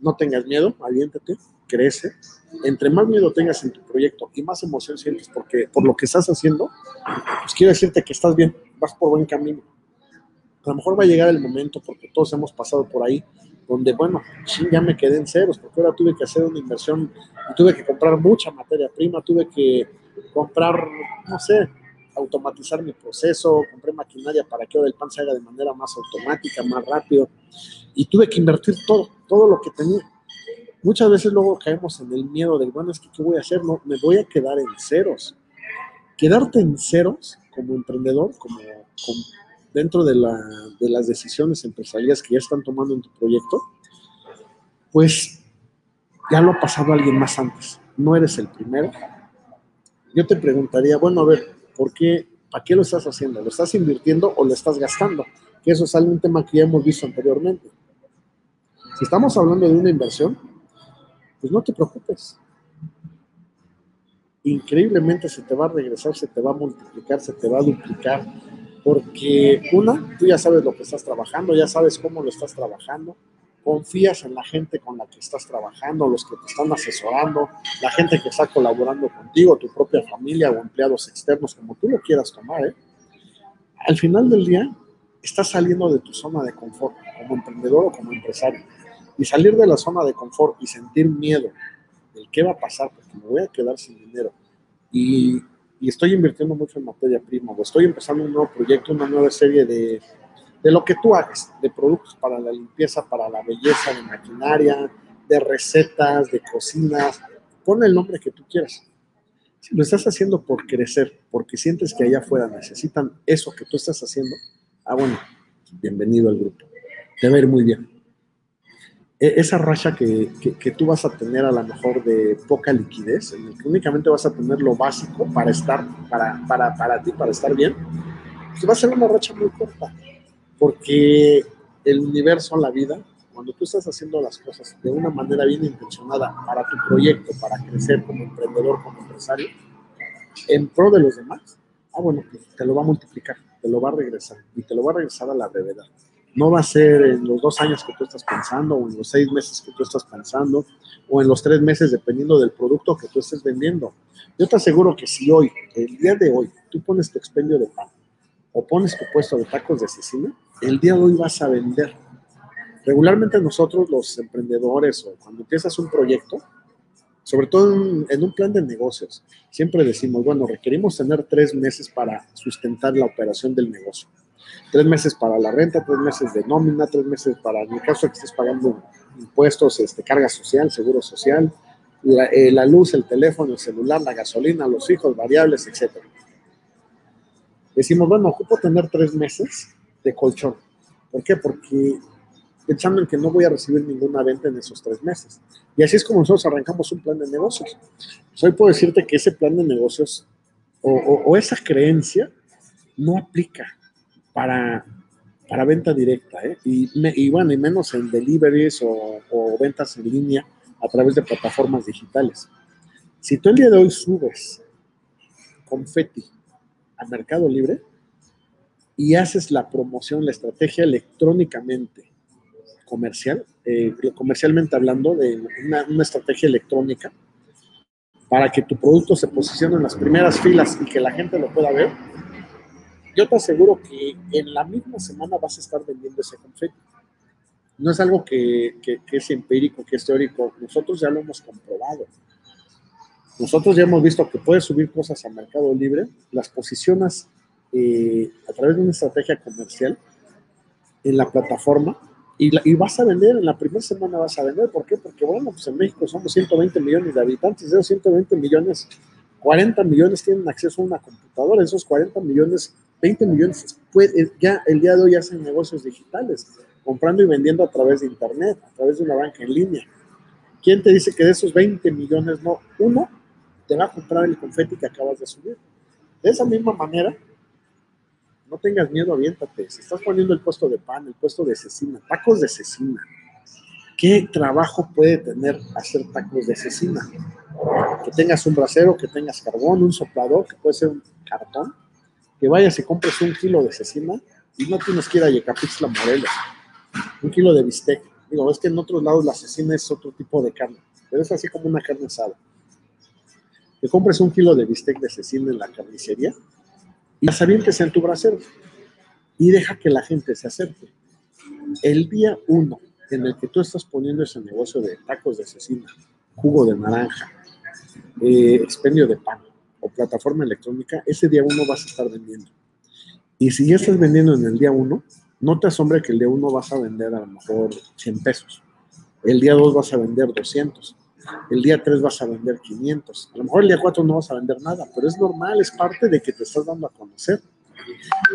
No tengas miedo, aviéntate, crece. Entre más miedo tengas en tu proyecto y más emoción sientes porque, por lo que estás haciendo, pues quiero decirte que estás bien, vas por buen camino. A lo mejor va a llegar el momento, porque todos hemos pasado por ahí, donde, bueno, sí, ya me quedé en ceros, porque ahora tuve que hacer una inversión y tuve que comprar mucha materia prima, tuve que comprar, no sé, automatizar mi proceso, compré maquinaria para que ahora el pan se haga de manera más automática, más rápido, y tuve que invertir todo, todo lo que tenía. Muchas veces luego caemos en el miedo del, bueno, es que ¿qué voy a hacer? No, me voy a quedar en ceros. Quedarte en ceros como emprendedor, como, como dentro de, la, de las decisiones empresariales que ya están tomando en tu proyecto, pues ya lo ha pasado alguien más antes. No eres el primero. Yo te preguntaría, bueno, a ver, ¿por qué, ¿para qué lo estás haciendo? ¿Lo estás invirtiendo o lo estás gastando? Que eso es algún tema que ya hemos visto anteriormente. Si estamos hablando de una inversión, pues no te preocupes. Increíblemente se te va a regresar, se te va a multiplicar, se te va a duplicar, porque una, tú ya sabes lo que estás trabajando, ya sabes cómo lo estás trabajando, confías en la gente con la que estás trabajando, los que te están asesorando, la gente que está colaborando contigo, tu propia familia o empleados externos, como tú lo quieras tomar. ¿eh? Al final del día, estás saliendo de tu zona de confort como emprendedor o como empresario. Y salir de la zona de confort y sentir miedo del qué va a pasar, porque me voy a quedar sin dinero. Y y estoy invirtiendo mucho en materia prima o estoy empezando un nuevo proyecto, una nueva serie de, de lo que tú hagas, de productos para la limpieza, para la belleza, de maquinaria, de recetas, de cocinas, pon el nombre que tú quieras. Si lo estás haciendo por crecer, porque sientes que allá afuera necesitan eso que tú estás haciendo, ah, bueno, bienvenido al grupo. Te va a ir muy bien. E, esa racha que, que, que, tú vas a tener a lo mejor de poca liquidez, en el que únicamente vas a tener lo básico para estar, para, para, para ti, para estar bien, pues va a ser una racha muy corta, porque el universo, la vida, cuando tú estás haciendo las cosas de una manera bien intencionada para tu proyecto, para crecer como emprendedor, como empresario, en pro de los demás, ah, bueno, pues te lo va a multiplicar, te lo va a regresar y te lo va a regresar a la brevedad. No va a ser en los dos años que tú estás pensando, o en los seis meses que tú estás pensando, o en los tres meses, dependiendo del producto que tú estés vendiendo. Yo te aseguro que si hoy, el día de hoy, tú pones tu expendio de pan o pones tu puesto de tacos de cecina, el día de hoy vas a vender. Regularmente nosotros los emprendedores o cuando empiezas un proyecto, sobre todo en, en, un plan de negocios, siempre decimos, bueno, requerimos tener tres meses para sustentar la operación del negocio tres meses para la renta, tres meses de nómina, tres meses para, en el caso de que estés pagando impuestos, este, carga social, seguro social, la, eh, luz, el teléfono, el celular, la gasolina, los hijos, variables, etc. Decimos, bueno, ocupo tener tres meses de colchón. ¿Por qué? Porque pensando en que no voy a recibir ninguna venta en esos tres meses. Y así es como nosotros arrancamos un plan de negocios. Pues hoy puedo decirte que ese plan de negocios o, o, o esa creencia no aplica para, para venta directa, ¿eh? y, me, y, bueno, y menos en deliveries o, o, ventas en línea a través de plataformas digitales. Si tú el día de hoy subes confeti a Mercado Libre y haces la promoción, la estrategia electrónicamente comercial, eh, comercialmente hablando de una, una estrategia electrónica, para que tu producto se posicione en las primeras filas y que la gente lo pueda ver, yo te aseguro que en la misma semana vas a estar vendiendo ese confeti. No es algo que, que, es empírico, que es teórico. Nosotros ya lo hemos comprobado. Nosotros ya hemos visto que puedes subir cosas a Mercado Libre, las posicionas eh, a través de una estrategia comercial en la plataforma y, y, vas a vender, en la primera semana vas a vender. ¿Por qué? Porque, bueno, pues en México somos 120 millones de habitantes, de esos 120 millones, 40 millones tienen acceso a una computadora, esos 40 millones, 20 millones, puede, ya el día de hoy hacen negocios digitales, comprando y vendiendo a través de Internet, a través de una banca en línea. ¿Quién te dice que de esos 20 millones, no, uno te va a comprar el confeti que acabas de subir? De esa misma manera, no tengas miedo, aviéntate. Si estás poniendo el puesto de pan, el puesto de cecina, tacos de cecina, ¿qué trabajo puede tener hacer tacos de cecina? Que tengas un brasero, que tengas carbón, un soplador, que puede ser un cartón, que vayas y compres un kilo de cecina y no tienes que ir a Yecapixtla, Morelos. Un kilo de bistec. Digo, es que en otros lados la cecina es otro tipo de carne, pero es así como una carne asada. Que compres un kilo de bistec de cecina en la carnicería y las avientes en tu brasero y deja que la gente se acerque. El día uno en el que tú estás poniendo ese negocio de tacos de cecina, jugo de naranja, eh, expendio de pan o plataforma electrónica, ese día uno vas a estar vendiendo. Y si ya estás vendiendo en el día uno, no te asombre que el día uno vas a vender a lo mejor 100 pesos. El día dos vas a vender 200. El día 3 vas a vender 500. A lo mejor el día 4 no vas a vender nada, pero es normal, es parte de que te estás dando a conocer.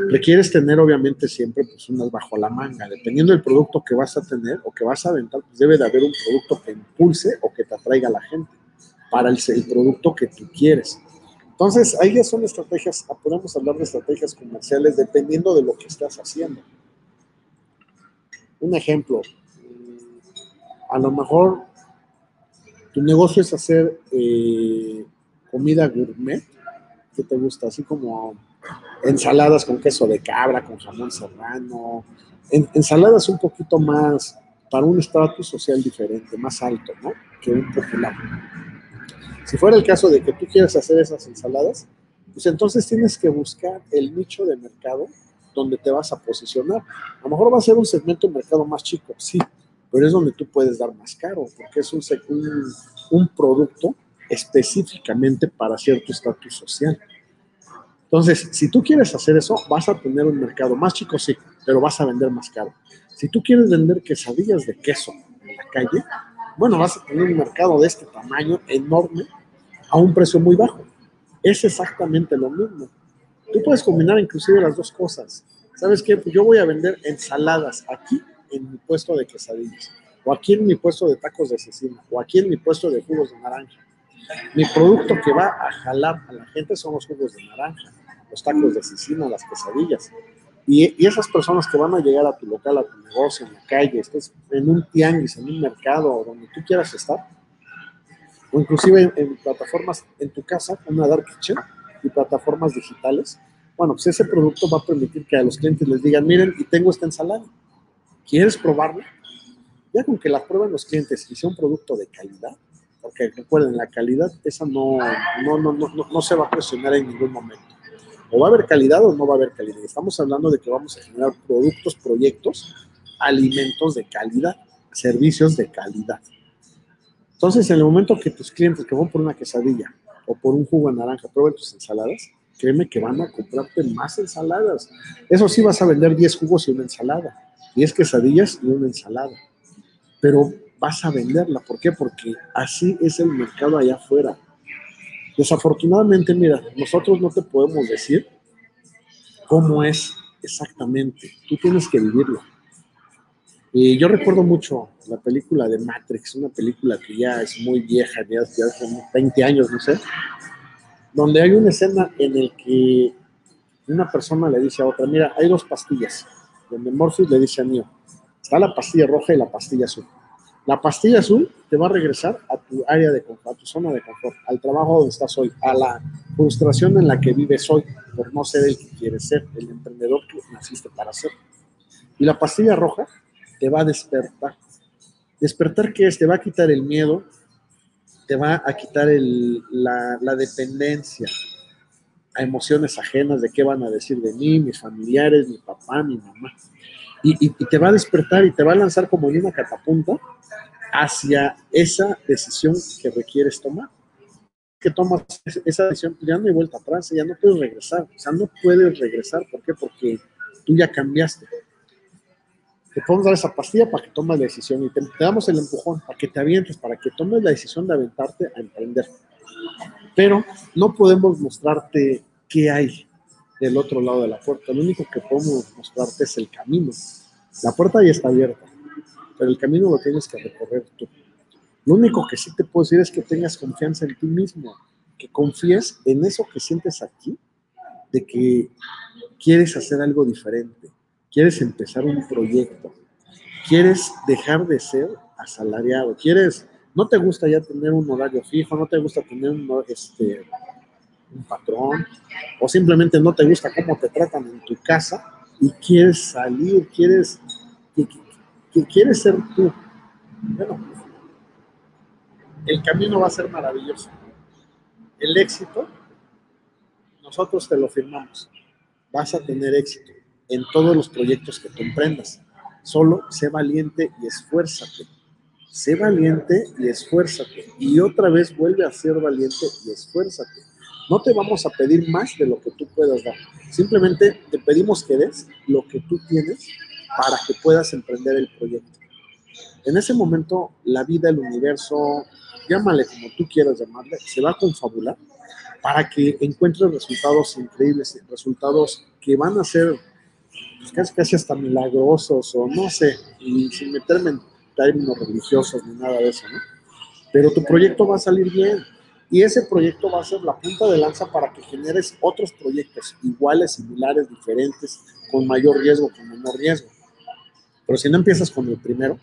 Requieres tener obviamente siempre pues unas bajo la manga, dependiendo del producto que vas a tener o que vas a vender, pues debe de haber un producto que impulse o que te atraiga a la gente para el producto que tú quieres. Entonces, ahí ya son estrategias, podemos hablar de estrategias comerciales dependiendo de lo que estás haciendo. Un ejemplo, a lo mejor tu negocio es hacer eh, comida gourmet, que te gusta, así como ensaladas con queso de cabra, con jamón serrano, en, ensaladas un poquito más para un estatus social diferente, más alto, ¿no? Que un popular. Si fuera el caso de que tú quieras hacer esas ensaladas, pues entonces tienes que buscar el nicho de mercado donde te vas a posicionar. A lo mejor va a ser un segmento de mercado más chico, sí, pero es donde tú puedes dar más caro, porque es un, un, producto específicamente para cierto estatus social. Entonces, si tú quieres hacer eso, vas a tener un mercado más chico, sí, pero vas a vender más caro. Si tú quieres vender quesadillas de queso en la calle, bueno, vas a tener un mercado de este tamaño enorme a un precio muy bajo. Es exactamente lo mismo. Tú puedes combinar inclusive las dos cosas. ¿Sabes qué? Pues yo voy a vender ensaladas aquí en mi puesto de quesadillas, o aquí en mi puesto de tacos de cecina, o aquí en mi puesto de jugos de naranja. Mi producto que va a jalar a la gente son los jugos de naranja, los tacos de cecina, las quesadillas. Y, y, esas personas que van a llegar a tu local, a tu negocio, en la calle, estés en un tianguis, en un mercado, o donde tú quieras estar, o inclusive en, plataformas en tu casa, una dark kitchen y plataformas digitales, bueno, pues ese producto va a permitir que a los clientes les digan, miren, y tengo esta ensalada, ¿Quieres probarla? Ya con que la prueben los clientes y sea un producto de calidad, porque recuerden, la calidad, esa no, no, no, no, no se va a presionar en ningún momento. O va a haber calidad o no va a haber calidad. Estamos hablando de que vamos a generar productos, proyectos, alimentos de calidad, servicios de calidad. Entonces, en el momento que tus clientes que van por una quesadilla o por un jugo de naranja prueben tus ensaladas, créeme que van a comprarte más ensaladas. Eso sí, vas a vender 10 jugos y una ensalada 10 quesadillas y una ensalada. Pero vas a venderla. ¿Por qué? Porque así es el mercado allá afuera. Desafortunadamente, mira, nosotros no te podemos decir cómo es exactamente. Tú tienes que vivirlo. Y yo recuerdo mucho la película de Matrix, una película que ya es muy vieja, ya, ya hace 20 años, no sé, donde hay una escena en el que una persona le dice a otra, mira, hay dos pastillas, donde Morpheus le dice a Neo, está la pastilla roja y la pastilla azul. La pastilla azul te va a regresar a tu área de confort, a tu zona de confort, al trabajo donde estás hoy, a la frustración en la que vives hoy por no ser el que quieres ser, el emprendedor que naciste para ser. Y la pastilla roja te va a despertar. ¿Despertar qué es? Te va a quitar el miedo, te va a quitar la, dependencia, a emociones ajenas de qué van a decir de mí, mis familiares, mi papá, mi mamá. Y, te va a despertar y te va a lanzar como en una catapunta hacia esa decisión que requieres tomar. Que tomas esa decisión, ya no hay vuelta atrás, ya no puedes regresar. O sea, no puedes regresar. ¿Por qué? Porque tú ya cambiaste. Te podemos dar esa pastilla para que tomes la decisión y te, damos el empujón para que te avientes, para que tomes la decisión de aventarte a emprender. Pero no podemos mostrarte qué hay del otro lado de la puerta. Lo único que podemos mostrarte es el camino. La puerta ya está abierta, pero el camino lo tienes que recorrer tú. Lo único que sí te puedo decir es que tengas confianza en ti mismo, que confíes en eso que sientes aquí, de que quieres hacer algo diferente, quieres empezar un proyecto, quieres dejar de ser asalariado, quieres, no te gusta ya tener un horario fijo, no te gusta tener un, este, patrón, o simplemente no te gusta cómo te tratan en tu casa y quieres salir, quieres, que, que quieres ser tú. Bueno, el camino va a ser maravilloso. El éxito, nosotros te lo firmamos. Vas a tener éxito en todos los proyectos que tú emprendas. Solo sé valiente y esfuérzate. Sé valiente y esfuérzate. Y otra vez vuelve a ser valiente y esfuérzate. No te vamos a pedir más de lo que tú puedas dar. Simplemente te pedimos que des lo que tú tienes para que puedas emprender el proyecto. En ese momento, la vida, el universo, llámale como tú quieras llamarle, se va a confabular para que encuentres resultados increíbles, resultados que van a ser pues, casi, casi hasta milagrosos o no sé, y sin meterme en términos religiosos ni nada de eso, ¿no? Pero tu proyecto va a salir bien y ese proyecto va a ser la punta de lanza para que generes otros proyectos iguales, similares, diferentes, con mayor riesgo, con menor riesgo. Pero si no empiezas con el primero,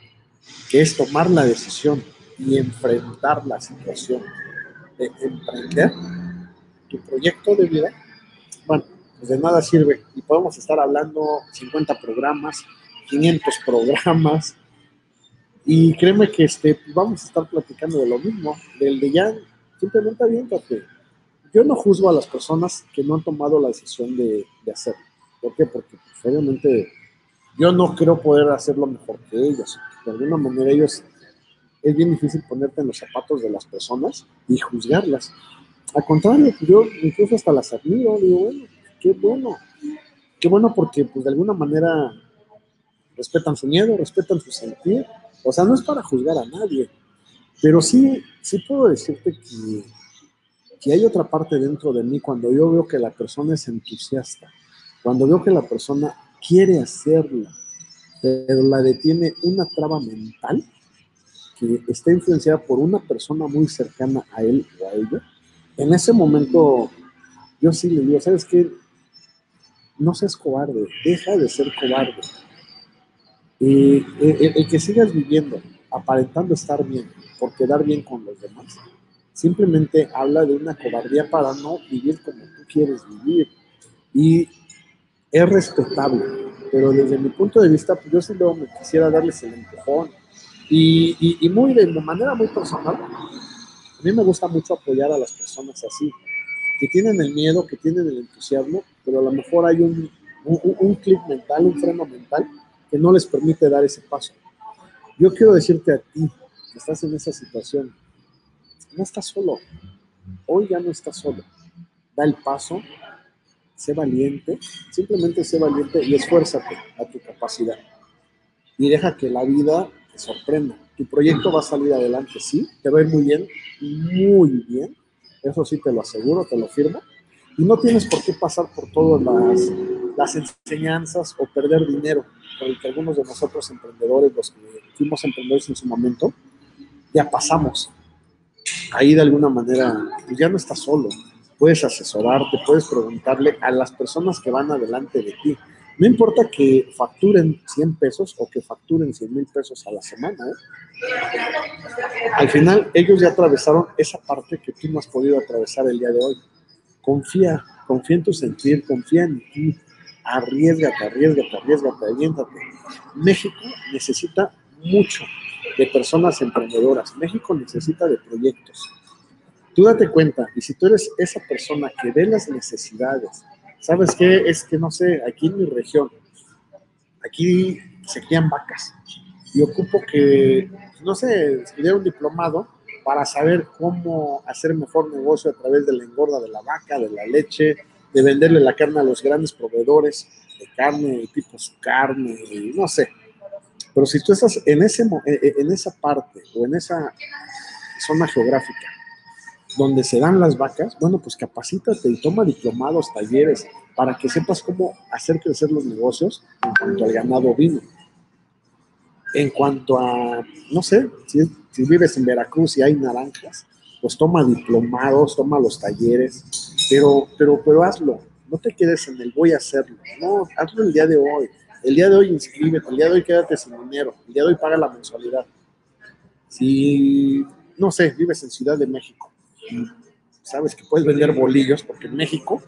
que es tomar la decisión y enfrentar la situación de emprender tu proyecto de vida, bueno, pues de nada sirve. Y podemos estar hablando 50 programas, 500 programas, y créeme que este, vamos a estar platicando de lo mismo, del de ya, simplemente aviéntate. Yo no juzgo a las personas que no han tomado la decisión de, de hacerlo. ¿Por qué? Porque pues, obviamente yo no creo poder hacerlo mejor que ellos. De alguna manera ellos es bien difícil ponerte en los zapatos de las personas y juzgarlas. Al contrario, yo incluso hasta las admiro, digo, bueno, qué bueno, qué bueno porque pues de alguna manera respetan su miedo, respetan su sentir, o sea, no es para juzgar a nadie, pero sí, sí puedo decirte que, que hay otra parte dentro de mí cuando yo veo que la persona es entusiasta, cuando veo que la persona quiere hacerlo, pero la detiene una traba mental, que está influenciada por una persona muy cercana a él o a ella, en ese momento yo sí le digo, ¿sabes qué? No seas cobarde, deja de ser cobarde. Y el, el que sigas viviendo, aparentando estar bien, por quedar bien con los demás, simplemente habla de una cobardía para no vivir como tú quieres vivir. Y es respetable, pero desde mi punto de vista, pues yo sí luego me quisiera darles el empujón, y, y, y, muy de manera muy personal, a mí me gusta mucho apoyar a las personas así, que tienen el miedo, que tienen el entusiasmo, pero a lo mejor hay un, un, un mental, un freno mental que no les permite dar ese paso. Yo quiero decirte a ti que estás en esa situación, no estás solo, hoy ya no estás solo, da el paso, sé valiente, simplemente sé valiente y esfuérzate a tu capacidad. Y deja que la vida te sorprenda. Tu proyecto va a salir adelante, sí, te va a ir muy bien, muy bien. Eso sí te lo aseguro, te lo firmo. Y no tienes por qué pasar por todas las, enseñanzas o perder dinero, por el que algunos de nosotros emprendedores, los que fuimos emprendedores en su momento, ya pasamos. Ahí de alguna manera, pues ya no estás solo. Puedes asesorarte, puedes preguntarle a las personas que van adelante de ti. No importa que facturen 100 pesos o que facturen 100 mil pesos a la semana. ¿eh? Al final, ellos ya atravesaron esa parte que tú no has podido atravesar el día de hoy. Confía, confía en tu sentir, confía en ti. Arriesgate, arriesgate, arriesgate, aviéntate. México necesita mucho de personas emprendedoras. México necesita de proyectos. Tú date cuenta, y si tú eres esa persona que ve las necesidades, ¿Sabes qué? Es que no sé, aquí en mi región, aquí se crían vacas y ocupo que, no sé, estudiar un diplomado para saber cómo hacer mejor negocio a través de la engorda de la vaca, de la leche, de venderle la carne a los grandes proveedores de carne, tipo su carne, no sé. Pero si tú estás en, ese, en esa parte o en esa zona geográfica donde se dan las vacas, bueno, pues capacítate y toma diplomados, talleres, para que sepas cómo hacer crecer los negocios en cuanto al ganado vino. En cuanto a, no sé, si, si vives en Veracruz y hay naranjas, pues toma diplomados, toma los talleres, pero, pero, pero hazlo. No te quedes en el voy a hacerlo. No, hazlo el día de hoy. El día de hoy inscríbete, el día de hoy quédate sin dinero, el día de hoy paga la mensualidad. Si, no sé, vives en Ciudad de México, sabes que puedes vender bolillos, porque en México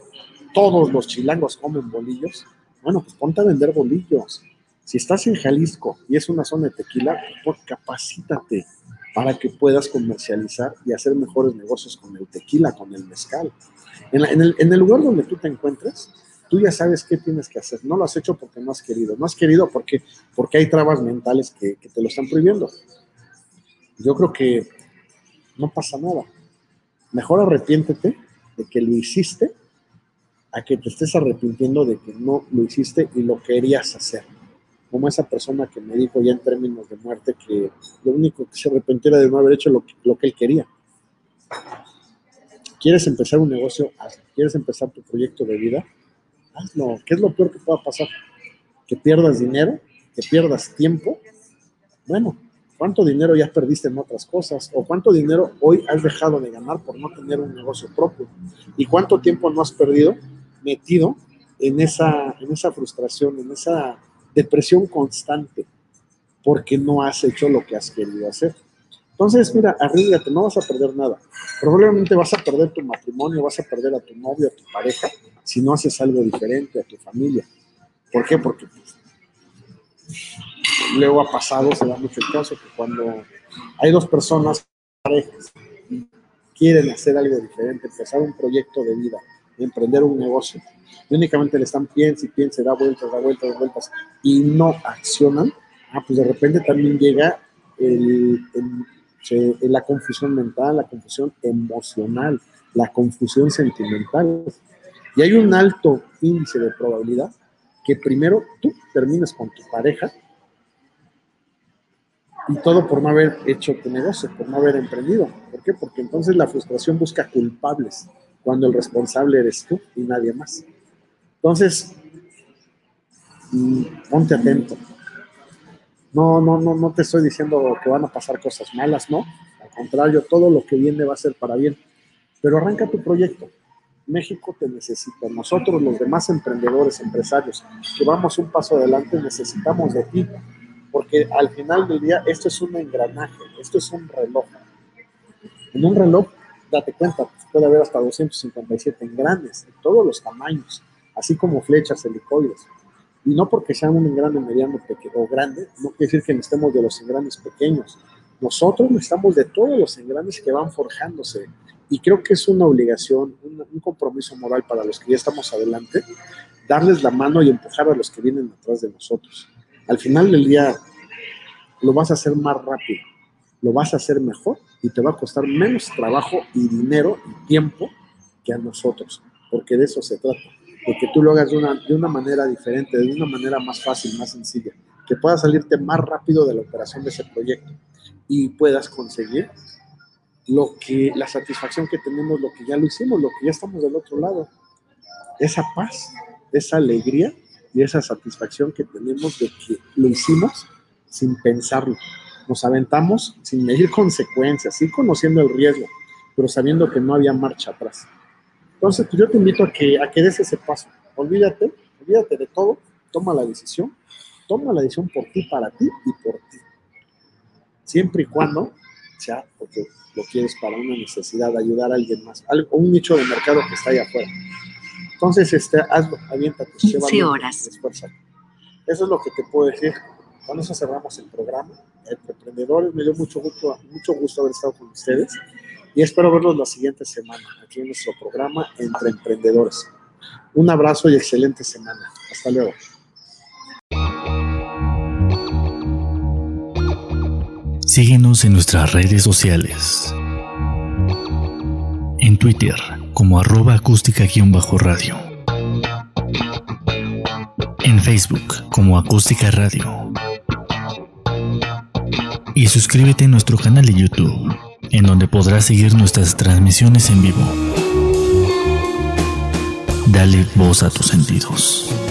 todos los chilangos comen bolillos, bueno, pues ponte a vender bolillos. Si estás en Jalisco y es una zona de tequila, pues capacítate para que puedas comercializar y hacer mejores negocios con el tequila, con el mezcal. En, el, en el lugar donde tú te encuentres, tú ya sabes qué tienes que hacer. No lo has hecho porque no has querido. No has querido porque, porque hay trabas mentales que, que te lo están prohibiendo. Yo creo que no pasa nada. Mejor arrepiéntete de que lo hiciste a que te estés arrepintiendo de que no lo hiciste y lo querías hacer. Como esa persona que me dijo ya en términos de muerte que lo único que se arrepentiera de no haber hecho lo que, él quería. ¿Quieres empezar un negocio? ¿Quieres empezar tu proyecto de vida? Hazlo. ¿Qué es lo peor que pueda pasar? Que pierdas dinero, que pierdas tiempo. Bueno, ¿cuánto dinero ya perdiste en otras cosas? ¿O cuánto dinero hoy has dejado de ganar por no tener un negocio propio? ¿Y cuánto tiempo no has perdido metido en esa, en esa frustración, en esa depresión constante, porque no has hecho lo que has querido hacer. Entonces, mira, arrígate, no vas a perder nada. Probablemente vas a perder tu matrimonio, vas a perder a tu novio, a tu pareja, si no haces algo diferente, a tu familia. ¿Por qué? Porque pues, luego ha pasado, se da mucho el caso, que cuando hay dos personas, parejas, quieren hacer algo diferente, empezar un proyecto de vida, emprender un negocio, y únicamente le están piensa y piensa, da vueltas, da vueltas, da vueltas, y no accionan, ah, pues de repente también llega la confusión mental, la confusión emocional, la confusión sentimental. Y hay un alto índice de probabilidad que primero tú termines con tu pareja y todo por no haber hecho tu negocio, por no haber emprendido. ¿Por qué? Porque entonces la frustración busca culpables cuando el responsable eres tú y nadie más. Entonces, mm, ponte atento. No, no, no, no te estoy diciendo que van a pasar cosas malas, no. Al contrario, todo lo que viene va a ser para bien. Pero arranca tu proyecto. México te necesita. Nosotros, los demás emprendedores, empresarios, que vamos un paso adelante, necesitamos de ti. Porque al final del día, esto es un engranaje, esto es un reloj. En un reloj, date cuenta, puede haber hasta 257 engranes, de todos los tamaños, así como flechas, helicoides. Y no porque sea un engrane mediano o grande, no quiere decir que necesitemos de los engranes pequeños. Nosotros necesitamos de todos los engranes que van forjándose. Y creo que es una obligación, un, un compromiso moral para los que ya estamos adelante, darles la mano y empujar a los que vienen atrás de nosotros. Al final del día, lo vas a hacer más rápido, lo vas a hacer mejor y te va a costar menos trabajo y dinero y tiempo que a nosotros, porque de eso se trata, de que tú lo hagas de una, de una manera diferente, de una manera más fácil, más sencilla, que puedas salirte más rápido de la operación de ese proyecto y puedas conseguir lo que, la satisfacción que tenemos, lo que ya lo hicimos, lo que ya estamos del otro lado, esa paz, esa alegría y esa satisfacción que tenemos de que lo hicimos sin pensarlo. Nos aventamos sin medir <laughs> consecuencias, sí conociendo el riesgo, pero sabiendo que no había marcha atrás. Entonces, pues yo te invito a que, a que des ese paso. Olvídate, olvídate de todo, toma la decisión, toma la decisión por ti, para ti y por ti. Siempre y cuando sea porque lo quieres para una necesidad, ayudar a alguien más, algo, un nicho de mercado que está allá afuera. Entonces, este, hazlo, aviéntate. 15 llévalo, horas. esfuérzate. Eso es lo que te puedo decir. Con eso cerramos el programa. Emprendedores, me dio mucho gusto, mucho gusto haber estado con ustedes y espero verlos la siguiente semana aquí en nuestro programa Entre Emprendedores. Un abrazo y excelente semana. Hasta luego. Síguenos en nuestras redes sociales. En Twitter como arroba acústica-radio. En Facebook como acústica radio. Y suscríbete a nuestro canal de YouTube, en donde podrás seguir nuestras transmisiones en vivo. Dale voz a tus sentidos.